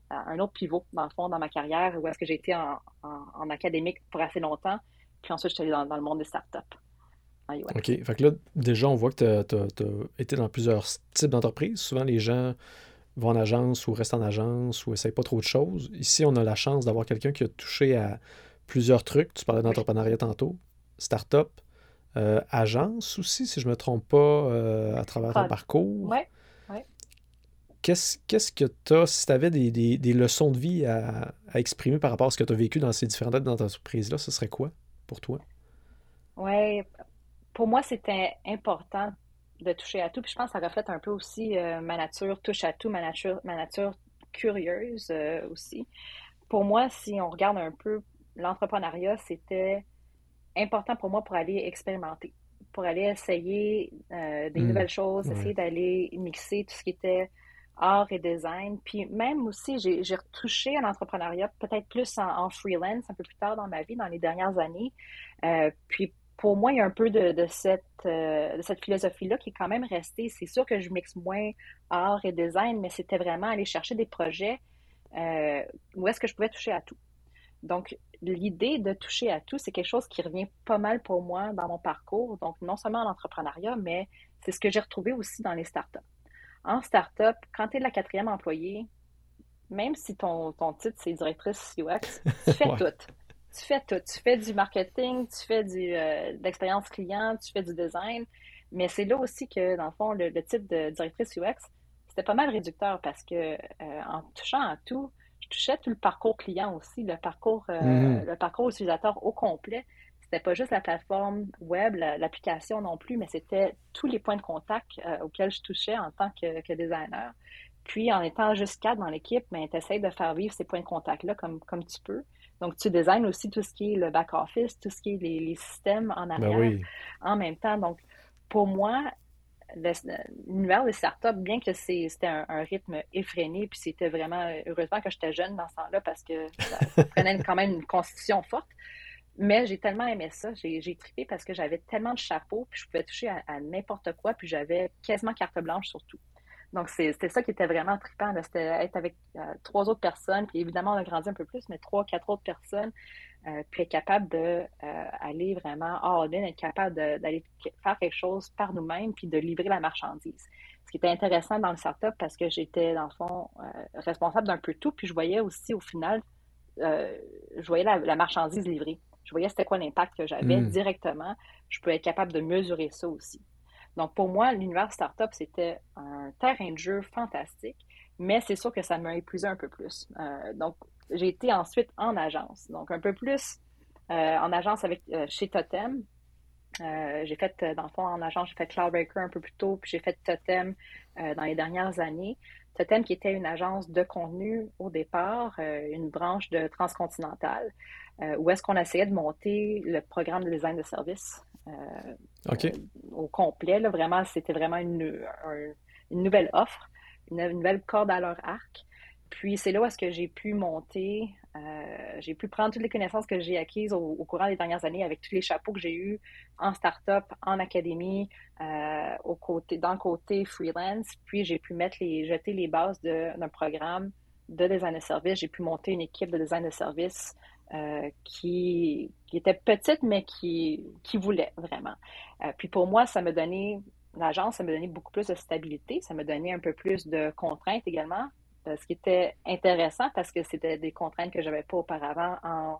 un autre pivot, dans le fond, dans ma carrière, où est-ce que j'ai été en, en, académique pour assez longtemps, puis ensuite, je suis allée dans, dans le monde des startups. OK. Fait que là, déjà, on voit que tu as, été dans plusieurs types d'entreprises. Souvent, les gens vont en agence ou restent en agence ou essayent pas trop de choses. Ici, on a la chance d'avoir quelqu'un qui a touché à plusieurs trucs. Tu parlais d'entrepreneuriat tantôt, start-up, euh, agence aussi, si je ne me trompe pas, euh, à travers ton parcours. Oui, Qu'est-ce, que tu as, si tu avais des, leçons de vie à, exprimer par rapport à ce que tu as vécu dans ces différentes entreprises-là, ce serait quoi pour toi? Oui, pour moi, c'était important de toucher à tout. Puis je pense que ça reflète un peu aussi euh, ma nature touche à tout, ma nature, ma nature curieuse aussi. Pour moi, si on regarde un peu l'entrepreneuriat, c'était important pour moi pour aller expérimenter, pour aller essayer des hmm. nouvelles choses, essayer d'aller mixer tout ce qui était art et design. Puis même aussi, j'ai retouché à l'entrepreneuriat peut-être plus en, freelance un peu plus tard dans ma vie, dans les dernières années. Euh, puis pour moi, il y a un peu de, cette, euh, cette philosophie-là qui est quand même restée. C'est sûr que je mixe moins art et design, mais c'était vraiment aller chercher des projets euh, où est-ce que je pouvais toucher à tout. Donc, l'idée de toucher à tout, c'est quelque chose qui revient pas mal pour moi dans mon parcours. Donc, non seulement en entrepreneuriat, mais c'est ce que j'ai retrouvé aussi dans les startups en start-up, quand tu es la quatrième employée, même si ton, ton titre c'est directrice UX, tu fais tout. Tu fais tout. Tu fais du marketing, tu fais du, euh, de l'expérience client, tu fais du design. Mais c'est là aussi que, dans le fond, le, titre de directrice UX, c'était pas mal réducteur parce que euh, en touchant à tout, je touchais tout le parcours client aussi, le parcours, euh, mm-hmm. le parcours utilisateur au complet. C'était pas juste la plateforme web, l'application non plus, mais c'était tous les points de contact euh, auxquels je touchais en tant que, designer. Puis, en étant juste quatre dans l'équipe, ben, tu essaies de faire vivre ces points de contact-là comme, comme tu peux. Donc, tu designes aussi tout ce qui est le back-office, tout ce qui est les, systèmes en ben arrière en même temps. Donc, pour moi, l'univers des startups, bien que c'était un, rythme effréné, puis c'était vraiment, heureusement que j'étais jeune dans ce temps-là parce que ça prenait quand même une constitution forte. Mais j'ai tellement aimé ça, j'ai trippé parce que j'avais tellement de chapeaux, puis je pouvais toucher à, n'importe quoi, puis j'avais quasiment carte blanche sur tout. Donc, c'était ça qui était vraiment trippant. C'était être avec euh, trois autres personnes, puis évidemment, on a grandi un peu plus, mais trois, quatre autres personnes, euh, puis être capable d'aller euh, vraiment all in, être capable d'aller faire quelque chose par nous-mêmes, puis de livrer la marchandise. Ce qui était intéressant dans le startup parce que j'étais, dans le fond, responsable d'un peu tout, puis je voyais aussi, au final, je voyais la marchandise livrée je voyais c'était quoi l'impact que j'avais hmm. directement. Je peux être capable de mesurer ça aussi. Donc, pour moi, l'univers startup, c'était un terrain de jeu fantastique, mais c'est sûr que ça m'a épuisé un peu plus. Euh, donc, j'ai été ensuite en agence. Donc, un peu plus euh, en agence avec euh, chez Totem. j'ai fait, dans le fond, en agence, j'ai fait Cloudbreaker un peu plus tôt, puis j'ai fait Totem dans les dernières années. Totem qui était une agence de contenu au départ, une branche de transcontinentale. Euh, où est-ce qu'on essayait de monter le programme de design de service euh, euh, au complet. Là, vraiment, c'était vraiment une, nouvelle offre, une, nouvelle corde à leur arc. Puis c'est là où est-ce que j'ai pu monter, j'ai pu prendre toutes les connaissances que j'ai acquises au, courant des dernières années avec tous les chapeaux que j'ai eus en start-up, en académie, au côté, dans le côté freelance. Puis j'ai pu mettre jeter les bases d'un programme de design de service. J'ai pu monter une équipe de design de service euh, qui, était petite, mais qui, qui voulait vraiment. Euh, puis pour moi, ça me donnait, l'agence, ça me donnait beaucoup plus de stabilité, ça me donnait un peu plus de contraintes également, euh, ce qui était intéressant parce que c'était des contraintes que je n'avais pas auparavant en,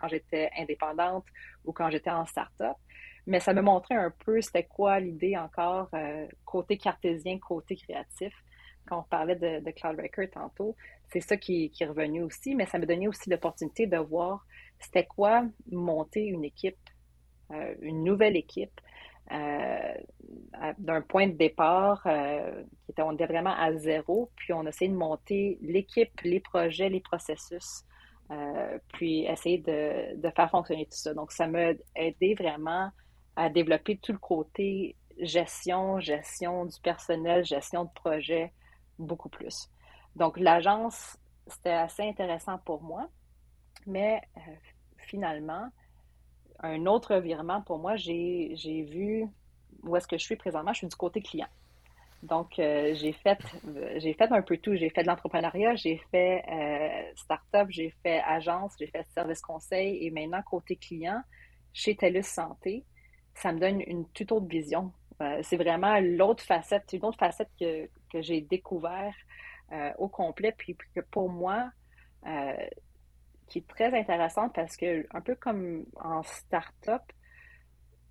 quand j'étais indépendante ou quand j'étais en start-up. Mais ça me montrait un peu c'était quoi l'idée encore côté cartésien, côté créatif quand on parlait de, de Cloudbreaker tantôt, c'est ça qui, est revenu aussi, mais ça me donnait aussi l'opportunité de voir c'était quoi monter une équipe, euh, une nouvelle équipe, euh, d'un point de départ euh, qui était, vraiment à zéro, puis on essayé de monter l'équipe, les projets, les processus, puis essayer de, de, faire fonctionner tout ça. Donc, ça m'a aidé vraiment à développer tout le côté gestion, gestion du personnel, gestion de projet, beaucoup plus. Donc, l'agence, c'était assez intéressant pour moi, mais euh, finalement, un autre virement pour moi, j'ai vu où est-ce que je suis présentement. Je suis du côté client. Donc, euh, j'ai fait, j'ai fait un peu tout. J'ai fait de l'entrepreneuriat, j'ai fait euh, start-up, j'ai fait agence, j'ai fait service conseil et maintenant côté client chez TELUS Santé, ça me donne une toute autre vision. c'est vraiment l'autre facette, une autre facette que, que j'ai découvert euh, au complet, puis que pour moi, euh, qui est très intéressante parce que, un peu comme en start-up,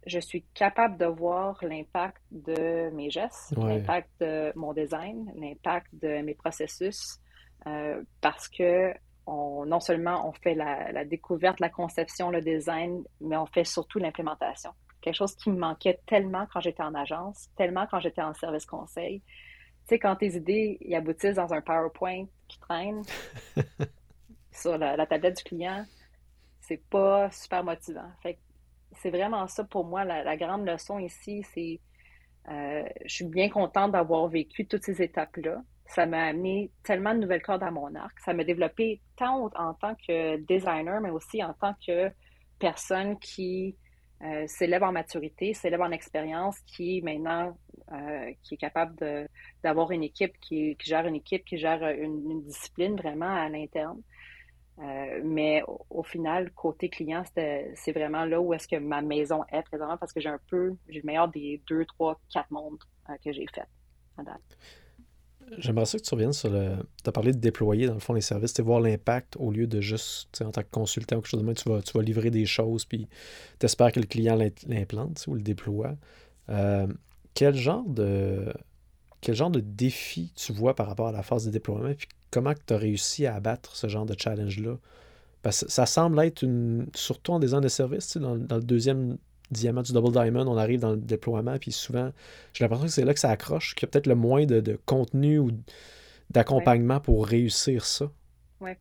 je suis capable de voir l'impact de mes gestes, l'impact de mon design, l'impact de mes processus, euh, parce que on, non seulement on fait la, la, découverte, la conception, le design, mais on fait surtout l'implémentation. Quelque chose qui me manquait tellement quand j'étais en agence, tellement quand j'étais en service conseil, sais, quand tes idées y aboutissent dans un PowerPoint qui traîne sur la, tablette du client, c'est pas super motivant. Fait c'est vraiment ça pour moi, la, grande leçon ici, c'est euh, je suis bien contente d'avoir vécu toutes ces étapes-là. Ça m'a amené tellement de nouvelles cordes à mon arc. Ça m'a développé tant en tant que designer, mais aussi en tant que personne qui euh, s'élève en maturité, s'élève en expérience, qui maintenant euh, qui est capable d'avoir une équipe qui, gère une équipe, qui gère une, discipline vraiment à l'interne. Euh, mais au, final, côté client, c'est vraiment là où est-ce que ma maison est présentement parce que j'ai un peu, j'ai le meilleur des deux, trois, quatre mondes que j'ai fait à date. J'aimerais ça que tu reviennes sur le. Tu as parlé de déployer, dans le fond, les services, voir l'impact au lieu de juste, en tant que consultant ou quelque chose de même, tu vas, tu vas livrer des choses, puis tu espères que le client l'implante ou le déploie. Euh, quel genre de. Quel genre de défi tu vois par rapport à la phase de déploiement, puis comment tu as réussi à abattre ce genre de challenge-là? Parce que ça semble être une. Surtout en design de service, dans, dans le deuxième diamant du Double Diamond, on arrive dans le déploiement, puis souvent, j'ai l'impression que c'est là que ça accroche, qu'il y a peut-être le moins de, contenu ou d'accompagnement pour réussir ça. Oui,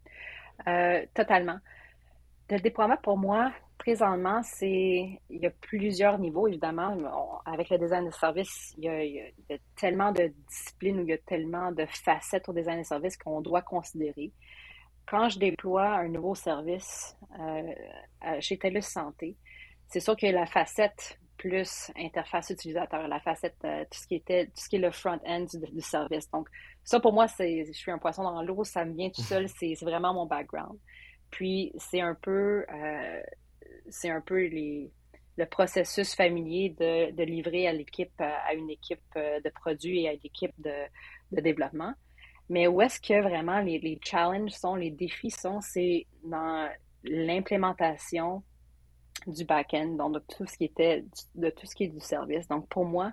euh, totalement. Le déploiement, pour moi, présentement, c'est il y a plusieurs niveaux, évidemment. avec le design de service, il y, a, tellement de disciplines, il y a tellement de facettes au design de service qu'on doit considérer. Quand je déploie un nouveau service euh, chez TELUS Santé, c'est sûr que la facette plus interface utilisateur, la facette, euh, tout ce qui était, tout ce qui est le front-end du, service. Donc, ça pour moi, c'est, je suis un poisson dans l'eau, ça me vient tout seul, c'est, vraiment mon background. Puis, c'est un peu, euh, c'est un peu le processus familier de, livrer à l'équipe, euh, à une équipe de produits et à une équipe de, développement. Mais où est-ce que vraiment les, les challenges sont, les défis sont, c'est dans l'implémentation du back-end, donc de tout ce qui était de tout ce qui est du service. Donc pour moi,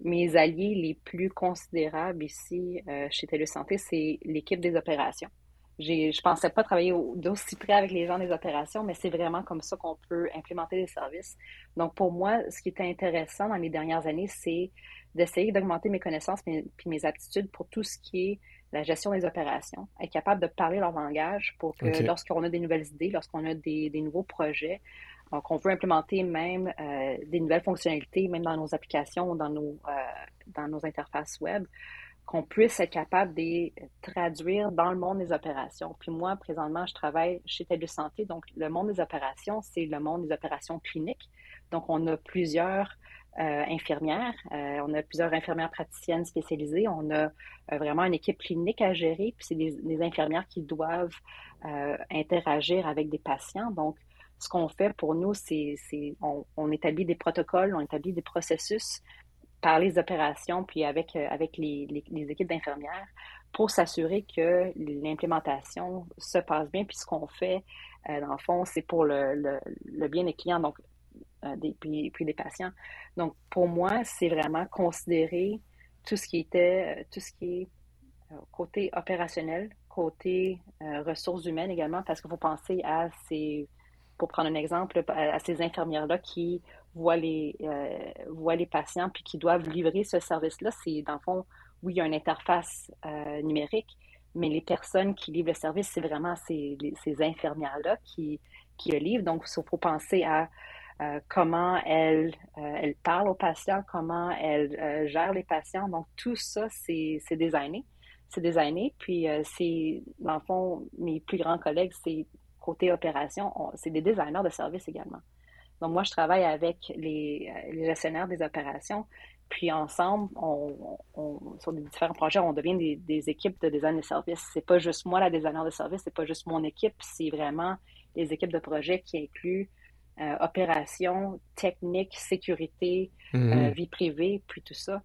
mes alliés les plus considérables ici euh, chez Télésanté, c'est l'équipe des opérations. Je ne pensais pas travailler d'aussi près avec les gens des opérations, mais c'est vraiment comme ça qu'on peut implémenter des services. Donc, pour moi, ce qui était intéressant dans les dernières années, c'est d'essayer d'augmenter mes connaissances et mes aptitudes pour tout ce qui est la gestion des opérations, être capable de parler leur langage pour que lorsqu'on a des nouvelles idées, lorsqu'on a des, des, nouveaux projets, donc, on veut implémenter même euh, des nouvelles fonctionnalités, même dans nos applications, dans nos, euh, dans nos interfaces web, qu'on puisse être capable de les traduire dans le monde des opérations. Puis moi, présentement, je travaille chez TELUS Santé. Donc, le monde des opérations, c'est le monde des opérations cliniques. Donc, on a plusieurs euh, infirmières, on a plusieurs infirmières praticiennes spécialisées, on a vraiment une équipe clinique à gérer, puis c'est des, des, infirmières qui doivent interagir avec des patients. Donc, ce qu'on fait pour nous, c'est on, on, établit des protocoles, on établit des processus par les opérations, puis avec, euh, avec les, les, équipes d'infirmières pour s'assurer que l'implémentation se passe bien. Puis ce qu'on fait, euh, dans le fond, c'est pour le, le, bien des clients, donc euh, des, puis, puis, des patients. Donc, pour moi, c'est vraiment considérer tout ce qui était, tout ce qui est côté opérationnel, côté ressources humaines également, parce qu'il faut penser à ces pour prendre un exemple, à, ces infirmières-là qui voient les, euh, les patients puis qui doivent livrer ce service-là, c'est dans le fond, oui, il y a une interface euh, numérique, mais les personnes qui livrent le service, c'est vraiment ces, ces infirmières-là qui, qui le livrent. Donc, il faut penser à euh, comment elles, elles parlent aux patients, comment elles gèrent les patients. Donc, tout ça, c'est designé. C'est designé. Puis, c'est, dans le fond, mes plus grands collègues, c'est côté opération, c'est des designers de services également. Donc, moi, je travaille avec les, euh, gestionnaires des opérations. Puis ensemble, on, sur des différents projets, on devient des, équipes de design de services. C'est pas juste moi la designer de services, c'est pas juste mon équipe, c'est vraiment les équipes de projet qui incluent euh, opération, technique, sécurité, euh, mm-hmm. vie privée, puis tout ça.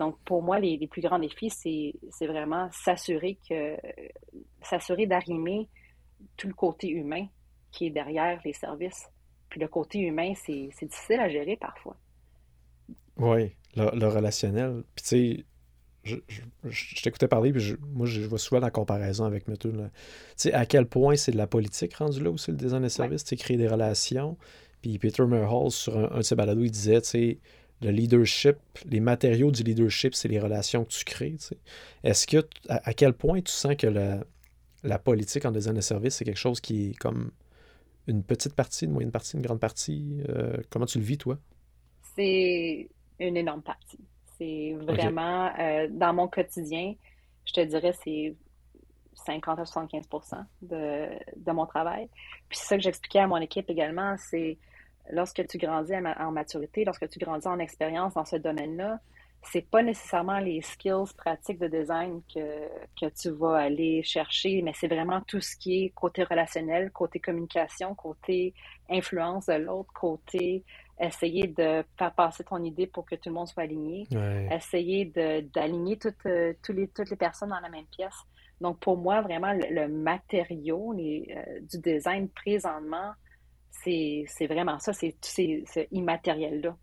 donc pour moi, les, les plus grands défis, c'est vraiment s'assurer que s'assurer d'arrimer tout le côté humain qui est derrière les services. Puis le côté humain, c'est difficile à gérer parfois. Oui, le, relationnel. Puis tu sais, je, je, t'écoutais parler, puis moi, je vois souvent la comparaison avec Method. Tu sais, à quel point c'est de la politique rendu là aussi, le design des services, tu sais, créer des relations. Puis Peter Merhall, sur un, de ses balados, il disait, tu sais, le leadership, les matériaux du leadership, c'est les relations que tu crées. Est-ce que, à, quel point tu sens que la, la politique en design de service, c'est quelque chose qui est comme une petite partie, une moyenne partie, une grande partie? Euh, comment tu le vis, toi? C'est une énorme partie. C'est vraiment, euh, dans mon quotidien, je te dirais, c'est 50 à 75 de, de mon travail. Puis c'est ça que j'expliquais à mon équipe également, c'est lorsque tu grandis en maturité, lorsque tu grandis en expérience dans ce domaine-là, c'est pas nécessairement les skills pratiques de design que, que tu vas aller chercher, mais c'est vraiment tout ce qui est côté relationnel, côté communication, côté influence de l'autre, côté essayer de faire passer ton idée pour que tout le monde soit aligné, essayer d'aligner toutes, euh, toutes, les, toutes les personnes dans la même pièce. Donc, pour moi, vraiment, le, matériau les, euh, du design présentement, c'est vraiment ça, c'est ce immatériel-là.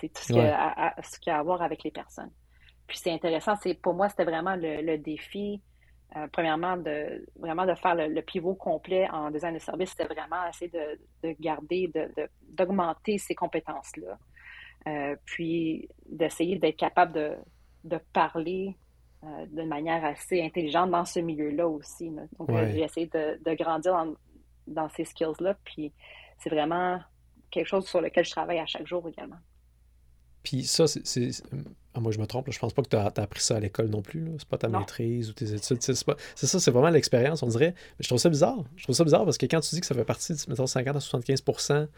C'est tout ce qu'il y, a à voir avec les personnes. Puis c'est intéressant, c'est pour moi, c'était vraiment le, défi, euh, premièrement, de vraiment de faire le, pivot complet en design de service, c'était vraiment essayer de, de garder, d'augmenter ces compétences-là. Euh, puis d'essayer d'être capable de, de parler euh, de manière assez intelligente dans ce milieu-là aussi. Donc, j'ai essayé de, de grandir dans, dans ces skills-là. Puis c'est vraiment quelque chose sur lequel je travaille à chaque jour également. Puis ça, c'est. Ah, moi, je me trompe. Je pense pas que tu as, appris ça à l'école non plus. C'est pas ta maîtrise ou tes études. C'est ça, c'est vraiment l'expérience, on dirait. Mais je trouve ça bizarre. Je trouve ça bizarre parce que quand tu dis que ça fait partie, mettons, 50 à 75%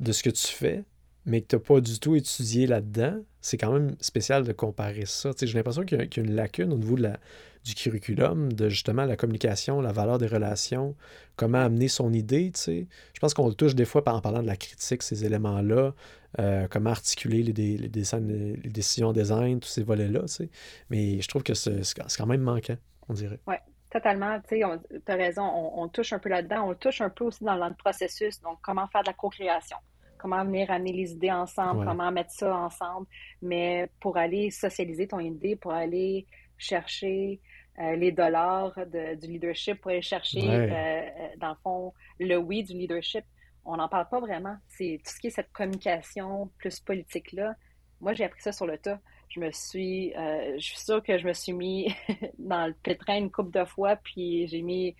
de ce que tu fais, mais que tu n'as pas du tout étudié là-dedans, c'est quand même spécial de comparer ça. J'ai l'impression qu'il y, a une lacune au niveau de la, du curriculum, de justement la communication, la valeur des relations, comment amener son idée. Je pense qu'on le touche des fois en parlant de la critique, ces éléments-là, euh, comment articuler les, les, les, décisions design, tous ces volets-là. Mais je trouve que c'est quand même manquant, on dirait. Oui, totalement. Tu as raison, on, touche un peu là-dedans. On le touche un peu aussi dans le processus. Donc, comment faire de la co-création? Comment venir amener les idées ensemble, comment mettre ça ensemble, mais pour aller socialiser ton idée, pour aller chercher les dollars du leadership, pour aller chercher, euh, euh, dans le fond, le oui du leadership, on n'en parle pas vraiment. C'est tout ce qui est cette communication plus politique-là. Moi, j'ai appris ça sur le tas. Je me suis, je suis sûre que je me suis mis dans le pétrin une couple de fois, puis j'ai mis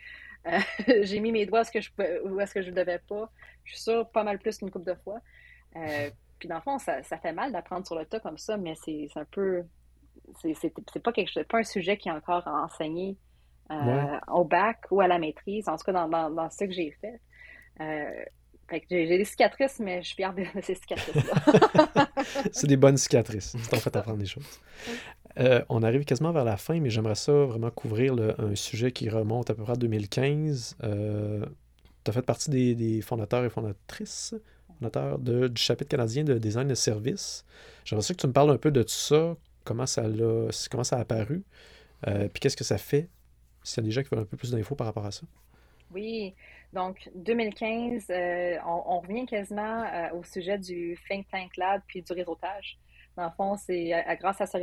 j'ai mis mes doigts ce que je où est-ce que je ne devais pas. Je suis sûre pas mal plus qu'une couple de fois. Euh, puis dans le fond, ça, fait mal d'apprendre sur le tas comme ça, mais c'est un peu. C'est pas quelque chose, pas un sujet qui est encore enseigné euh, au bac ou à la maîtrise, en tout cas dans, dans, ce que j'ai fait. Euh, j'ai des cicatrices, mais je suis fière de ces cicatrices-là. c'est des bonnes cicatrices. C'est en fait apprendre des choses. Euh, on arrive quasiment vers la fin, mais j'aimerais ça vraiment couvrir un sujet qui remonte à peu près à 2015. Euh, tu as fait partie des, fondateurs et fondatrices, fondateurs du chapitre canadien de design de services. J'aimerais ça que tu me parles un peu de tout ça, comment ça a, comment ça a apparu, euh, puis qu'est-ce que ça fait, s'il y a des gens qui veulent un peu plus d'infos par rapport à ça? Oui, donc 2015, on, revient quasiment au sujet du Think Tank Lab puis du réseautage. Dans le fond, c'est grâce à ce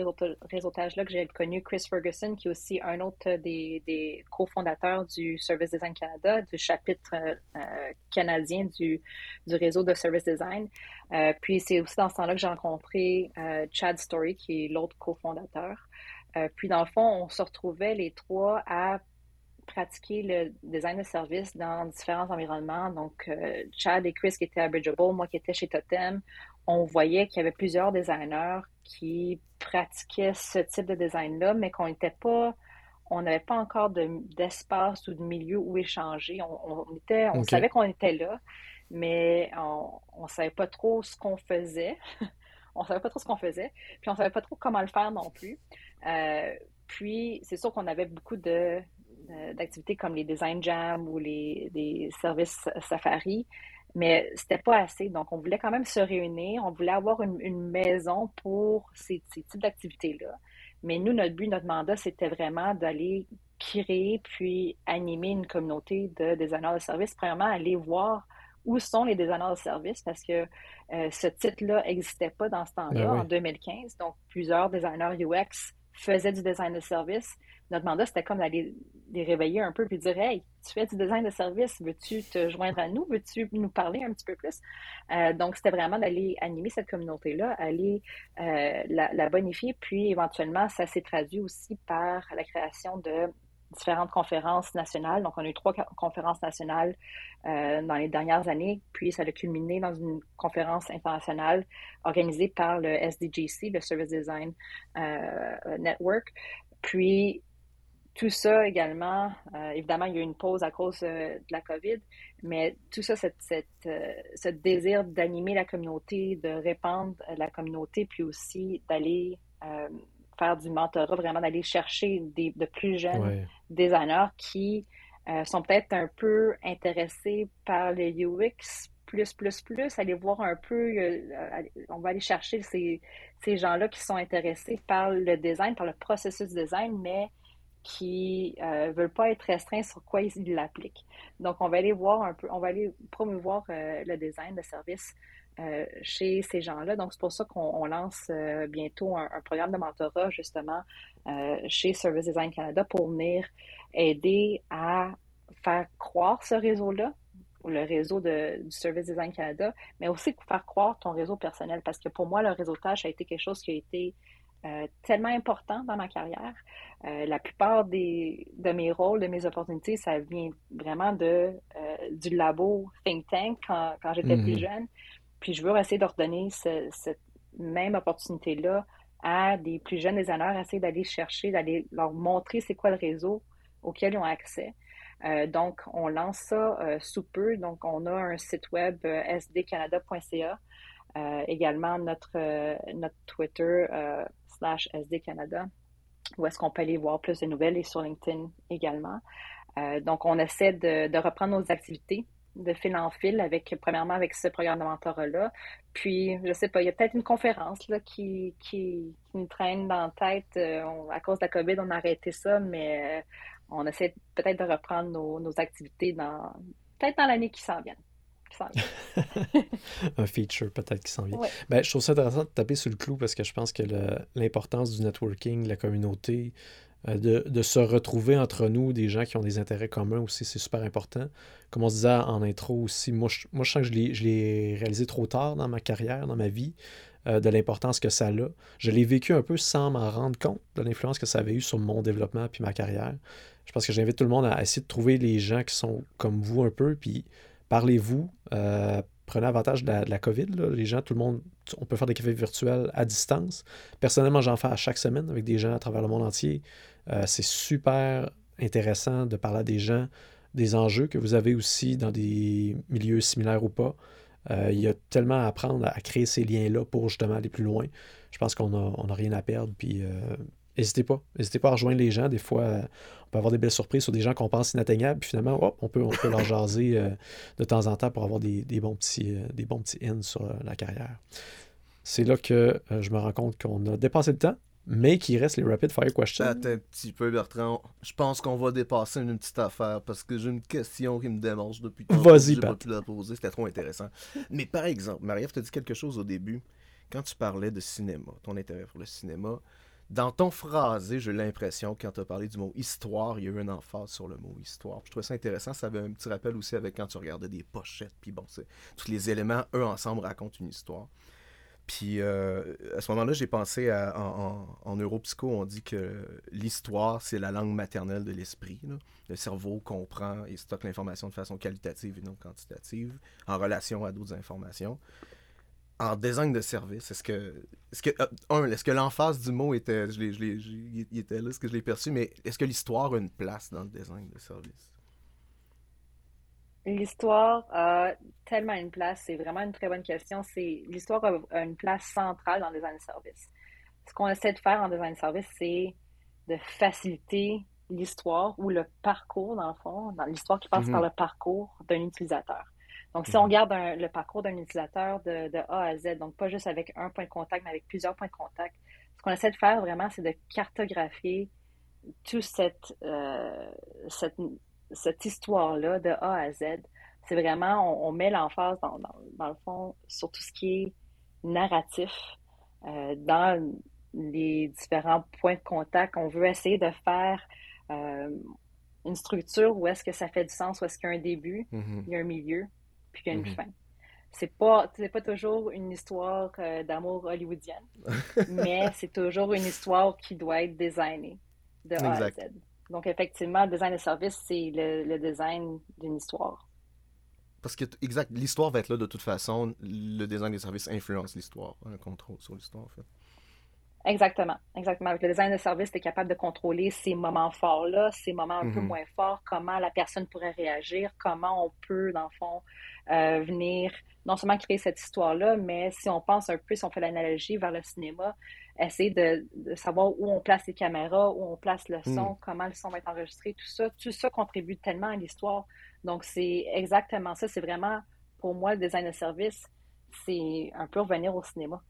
réseautage-là que j'ai connu Chris Ferguson, qui est aussi un autre des, des cofondateurs du Service Design Canada, du chapitre euh, canadien du, du réseau de Service Design. Euh, puis c'est aussi dans ce temps-là que j'ai rencontré euh, Chad Story, qui est l'autre cofondateur. puis dans le fond, on se retrouvait les trois à pratiquer le design de service dans différents environnements. Donc, Chad et Chris qui étaient à Bridgeable, moi qui étais chez Totem, on voyait qu'il y avait plusieurs designers qui pratiquaient ce type de design-là, mais qu'on n'était pas, on n'avait pas encore d'espace ou de milieu où échanger. On, était, on savait qu'on était là, mais on ne savait pas trop ce qu'on faisait. on savait pas trop ce qu'on faisait, puis on savait pas trop comment le faire non plus. Euh, puis, c'est sûr qu'on avait beaucoup de, d'activités comme les design jams ou les, les services safari, mais c'était pas assez. Donc, on voulait quand même se réunir, on voulait avoir une, maison pour ces, types d'activités-là. Mais nous, notre but, notre mandat, c'était vraiment d'aller créer puis animer une communauté de designers de service. Premièrement, aller voir où sont les designers de service parce que euh, ce titre-là n'existait pas dans ce temps-là, ben en 2015. Donc, plusieurs designers UX faisaient du design de service. Notre mandat, c'était comme d'aller les réveiller un peu puis dire Hey, tu fais du design de service, veux-tu te joindre à nous? Veux-tu nous parler un petit peu plus? Euh, donc, c'était vraiment d'aller animer cette communauté-là, aller euh, la, bonifier, puis éventuellement, ça s'est traduit aussi par la création de différentes conférences nationales. Donc, on a eu trois conférences nationales euh, dans les dernières années, puis ça a culminé dans une conférence internationale organisée par le SDGC, le Service Design Network. Puis, tout ça également, euh, évidemment, il y a eu une pause à cause euh, de la COVID, mais tout ça, cette, euh, ce désir d'animer la communauté, de répandre la communauté, puis aussi d'aller faire du mentorat, vraiment d'aller chercher des, de plus jeunes designers qui sont peut-être un peu intéressés par les UX, plus, plus, plus, aller voir un peu, on va aller chercher ces, ces gens-là qui sont intéressés par le design, par le processus design, mais qui ne euh, veulent pas être restreints sur quoi ils l'appliquent. Donc, on va aller voir un peu, on va aller promouvoir euh, le design de service euh, chez ces gens-là. Donc, c'est pour ça qu'on lance bientôt un, programme de mentorat, justement, chez Service Design Canada pour venir aider à faire croire ce réseau-là, le réseau de, du Service Design Canada, mais aussi faire croire ton réseau personnel. Parce que pour moi, le réseautage a été quelque chose qui a été euh, tellement important dans ma carrière. Euh, la plupart des, de mes rôles, de mes opportunités, ça vient vraiment de, euh, du labo think tank quand, quand j'étais plus mhm. jeune. Puis je veux essayer de redonner cette même opportunité-là à des plus jeunes designers, essayer d'aller chercher, d'aller leur montrer c'est quoi le réseau auquel ils ont accès. donc, on lance ça sous peu. Donc, on a un site web sdcanada.ca. également notre, notre Twitter SD Canada, où est-ce qu'on peut aller voir plus de nouvelles et sur LinkedIn également. Euh, donc, on essaie de, reprendre nos activités de fil en fil avec, premièrement, avec ce programme de mentorat-là. Puis, je sais pas, il y a peut-être une conférence là, qui, qui, nous traîne dans la tête. Euh, à cause de la COVID, on a arrêté ça, mais euh, on essaie peut-être de reprendre nos, nos activités dans peut-être dans l'année qui s'en vient. un feature peut-être qui s'en vient. Ben, je trouve ça intéressant de taper sur le clou parce que je pense que l'importance du networking, la communauté, euh, de, se retrouver entre nous, des gens qui ont des intérêts communs aussi, c'est super important. Comme on disait en intro aussi, moi je, moi, je sens que je l'ai réalisé trop tard dans ma carrière, dans ma vie, euh, de l'importance que ça a. Je l'ai vécu un peu sans m'en rendre compte de l'influence que ça avait eu sur mon développement puis ma carrière. Je pense que j'invite tout le monde à essayer de trouver les gens qui sont comme vous un peu, puis Parlez-vous, euh, prenez avantage de la, COVID. Les gens, tout le monde, on peut faire des cafés virtuels à distance. Personnellement, j'en fais à chaque semaine avec des gens à travers le monde entier. Euh, c'est super intéressant de parler à des gens des enjeux que vous avez aussi dans des milieux similaires ou pas. Euh, il y a tellement à apprendre à créer ces liens-là pour justement aller plus loin. Je pense qu'on n'a rien à perdre. Puis N'hésitez pas. N'hésitez pas à rejoindre les gens. Des fois, euh, on peut avoir des belles surprises sur des gens qu'on pense inatteignables. Puis finalement, on, peut, on peut leur jaser euh, de temps en temps pour avoir des, bons petits, euh, des petits ins sur la carrière. C'est là que je me rends compte qu'on a dépassé le temps, mais qu'il reste les rapid fire questions. Attends un petit peu, Bertrand. Je pense qu'on va dépasser une petite affaire parce que j'ai une question qui me démange depuis que Vas-y, pas pu la poser. C'était trop intéressant. mais par exemple, Marie-Ève t'a dit quelque chose au début quand tu parlais de cinéma, ton intérêt pour le cinéma. Dans ton phrasé, j'ai l'impression, quand tu as parlé du mot histoire, il y a eu un emphase sur le mot histoire. je trouvais ça intéressant. Ça avait un petit rappel aussi avec quand tu regardais des pochettes. Puis bon, tous les éléments, eux, ensemble, racontent une histoire. Puis euh, à ce moment-là, j'ai pensé à, en, neuropsycho, on dit que l'histoire, c'est la langue maternelle de l'esprit. Le cerveau comprend et stocke l'information de façon qualitative et non quantitative en relation à d'autres informations en design de service, est-ce que, est-ce que, euh, un, est-ce que l'emphase du mot était, je je l'ai, il était là, est-ce que je l'ai perçu, mais est-ce que l'histoire a une place dans le design de service? L'histoire a tellement une place, c'est vraiment une très bonne question. C'est l'histoire a une place centrale dans le design de service. Ce qu'on essaie de faire en design de service, c'est de faciliter l'histoire ou le parcours, dans le fond, dans l'histoire qui passe par le parcours d'un utilisateur. Donc, si on mhm. regarde le parcours d'un utilisateur de, A à Z, donc pas juste avec un point de contact, mais avec plusieurs points de contact, ce qu'on essaie de faire vraiment, c'est de cartographier toute cette, euh, cette, histoire-là de A à Z. C'est vraiment, on, met l'emphase dans, le fond sur tout ce qui est narratif, euh, dans les différents points de contact. On veut essayer de faire une structure où est-ce que ça fait du sens, où est-ce qu'il y a un début, Mhm. il y a un milieu, puis il y a une Mhm. fin. C'est pas, c'est pas toujours une histoire euh, d'amour hollywoodienne, mais c'est toujours une histoire qui doit être designée de A Exact. à Z. Donc, effectivement, le design de service, c'est le, design d'une histoire. Parce que, exact, l'histoire va être là de toute façon. Le design des services influence l'histoire. Un contrôle sur l'histoire, en fait. Exactement, exactement. Avec le design de service, tu es capable de contrôler ces moments forts-là, ces moments un peu Mhm. moins forts, comment la personne pourrait réagir, comment on peut, dans le fond, euh, venir non seulement créer cette histoire-là, mais si on pense un peu, si on fait l'analogie vers le cinéma, essayer de, de savoir où on place les caméras, où on place le son, Mm. comment le son va être enregistré, tout ça, tout ça contribue tellement à l'histoire. Donc, c'est exactement ça. C'est vraiment, pour moi, le design de service, c'est un peu revenir au cinéma.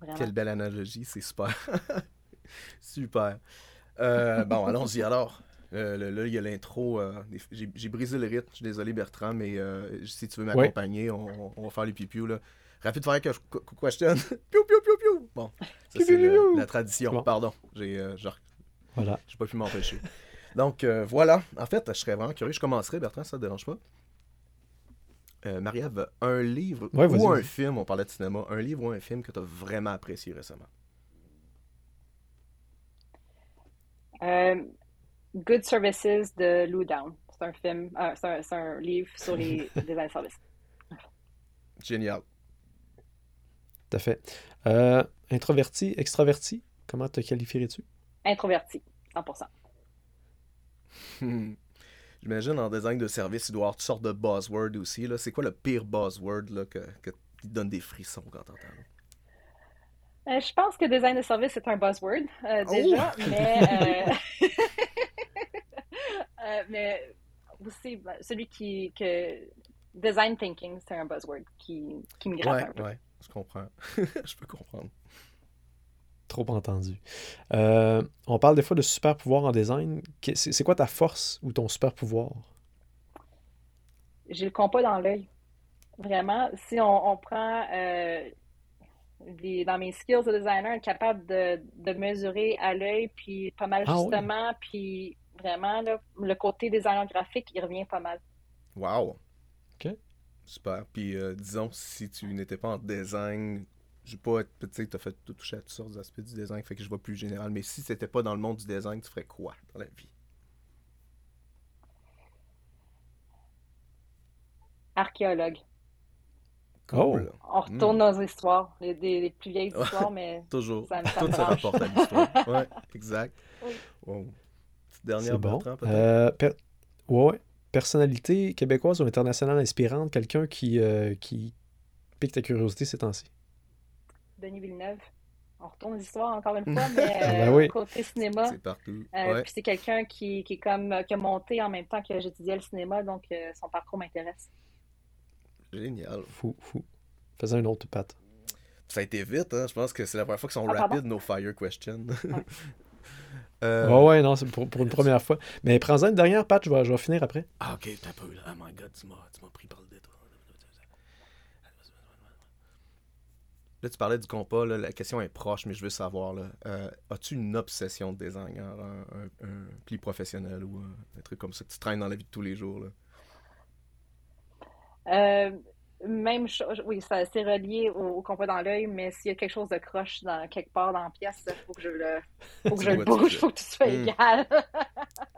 Vraiment. Quelle belle analogie, c'est super. super. Euh, bon, allons-y alors. Euh, là, là, il y a l'intro. euh, j'ai brisé le rythme, je suis désolé Bertrand, mais euh, si tu veux m'accompagner, on, on va faire les pipiou là. Rapid fire que- que- que- question. piou, piou, piou, piou. Bon, ça c'est la tradition. Bon. Pardon, j'ai euh, genre, Voilà. j'ai pas pu m'empêcher. Donc euh, voilà, en fait, je serais vraiment curieux. Je commencerai, Bertrand, ça te dérange pas? Euh, Marie-Ève, un livre Ouais, ou un film, on parlait de cinéma, un livre ou un film que tu as vraiment apprécié récemment? Euh, Good Services de Lou Down. C'est un film, euh, c'est un, c'est un livre sur les design de services. Génial. Tout à fait. Euh, introverti, extraverti, comment te qualifierais-tu? Introverti, 100%. J'imagine en design de service, il doit y avoir toutes sortes de buzzwords aussi. là. C'est quoi le pire buzzword là, que, que qui te donne des frissons quand t'entends? Euh, je pense que design de service c'est un buzzword euh, Oh! déjà, mais, euh, euh, mais aussi ben, celui qui que design thinking c'est un buzzword qui, qui me gratte un Ouais, peu. ouais, je comprends. je peux comprendre. Trop entendu. Euh, on parle des fois de super pouvoir en design. Que- C'est quoi ta force ou ton super pouvoir? J'ai le compas dans l'œil. Vraiment, si on, on prend euh, les- dans mes skills de designer, être capable de, de mesurer à l'œil, puis pas mal Ah oui. justement, puis vraiment, là, le côté designer graphique, il revient pas mal. Wow. Ok. Super. Puis euh, disons, si tu n'étais pas en design, je vais pas être petit, tu as fait tout toucher à toutes sortes d'aspects du design, fait que je vois plus général. Mais si c'était pas dans le monde du design, tu ferais quoi dans la vie? Archéologue. Oh! Cool. On retourne Mm. dans nos histoires, les, plus vieilles histoires, mais Toujours. Ça ça Tout branche. rapporte à l'histoire. Ouais, exact. Oui. Wow. Petite dernière C'est bon. Bertrand, peut-être? Euh, per- ouais, ouais. Personnalité québécoise ou internationale inspirante, quelqu'un qui, euh, qui pique ta curiosité ces temps-ci? Denis Villeneuve. On retourne aux histoires encore une fois, mais ben euh, oui. côté cinéma. C'est partout. euh, ouais. Puis c'est quelqu'un qui, qui est comme qui a monté en même temps que j'étudiais le cinéma, donc euh, son parcours m'intéresse. Génial. Fou, fou. Faisais un autre patte. Ça a été vite, hein? Je pense que c'est la première fois qu'ils sont Ah, rapides, nos fire questions. Ouais. Euh, Ouais, ouais, non, c'est pour, pour une première fois. Mais prends-en une dernière, Pat, je vais, je vais finir après. Ah, ok, t'as peu, là. Oh my god, tu m'as, tu m'as pris par le détour. Là, tu parlais du compas, là, la question est proche, mais je veux savoir, là, euh, as-tu une obsession de design, un, un- un pli professionnel ou un, truc comme ça que tu traînes dans la vie de tous les jours? Là? Euh, même chose, oui, ça c'est relié au, au compas dans l'œil, mais s'il y a quelque chose de croche dans quelque part dans la pièce, il faut que je le, faut que je le bouge, fais. faut que tout soit Hmm. égal.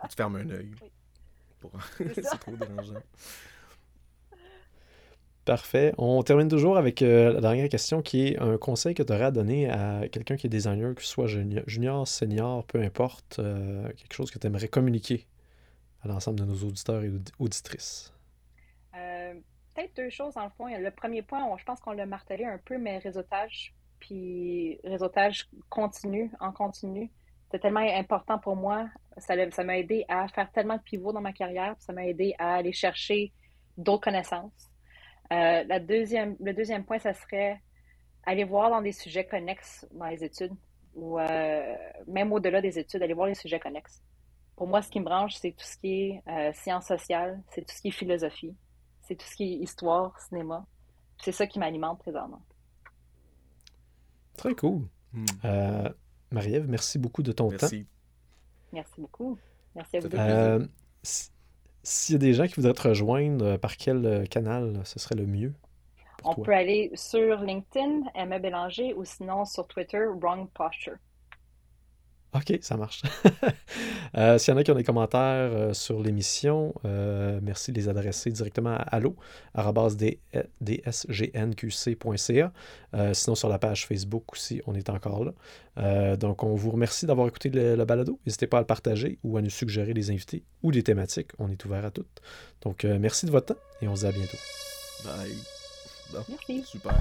Tu fermes un œil. Oui. Pour... C'est trop dérangeant. Parfait. On termine toujours avec euh, la dernière question qui est un conseil que tu aurais à donner à quelqu'un qui est designer, que ce soit junior, senior, peu importe, euh, quelque chose que tu aimerais communiquer à l'ensemble de nos auditeurs et audi- auditrices? Euh, Peut-être deux choses dans le fond. Le premier point, je pense qu'on l'a martelé un peu, mais réseautage, puis réseautage continu, en continu. C'est tellement important pour moi. Ça m'a aidé à faire tellement de pivots dans ma carrière, puis ça m'a aidé à aller chercher d'autres connaissances. Euh, la deuxième, le deuxième point, ça serait aller voir dans des sujets connexes dans les études, ou euh, même au-delà des études, aller voir les sujets connexes. Pour moi, ce qui me branche, c'est tout ce qui est euh, sciences sociales, c'est tout ce qui est philosophie, c'est tout ce qui est histoire, cinéma. C'est ça qui m'alimente présentement. Très cool. Hmm. Euh, Marie-Ève, merci beaucoup de ton temps. Merci. Merci beaucoup. Merci à vous. S'il y a des gens qui voudraient te rejoindre, euh, par quel euh, canal ce serait le mieux On toi? peut aller sur LinkedIn, Emma Bélanger, ou sinon sur Twitter, Wrong Posture. OK, ça marche. Euh, S'il y en a qui ont des commentaires euh, sur l'émission, euh, merci de les adresser directement à allo.dsgnqc.ca. Euh, sinon, sur la page Facebook aussi, on est encore là. Euh, donc, on vous remercie d'avoir écouté le, le balado. N'hésitez pas à le partager ou à nous suggérer des invités ou des thématiques. On est ouvert à toutes. Donc, euh, merci de votre temps et on se dit à bientôt. Bye. Bon, Merci. super.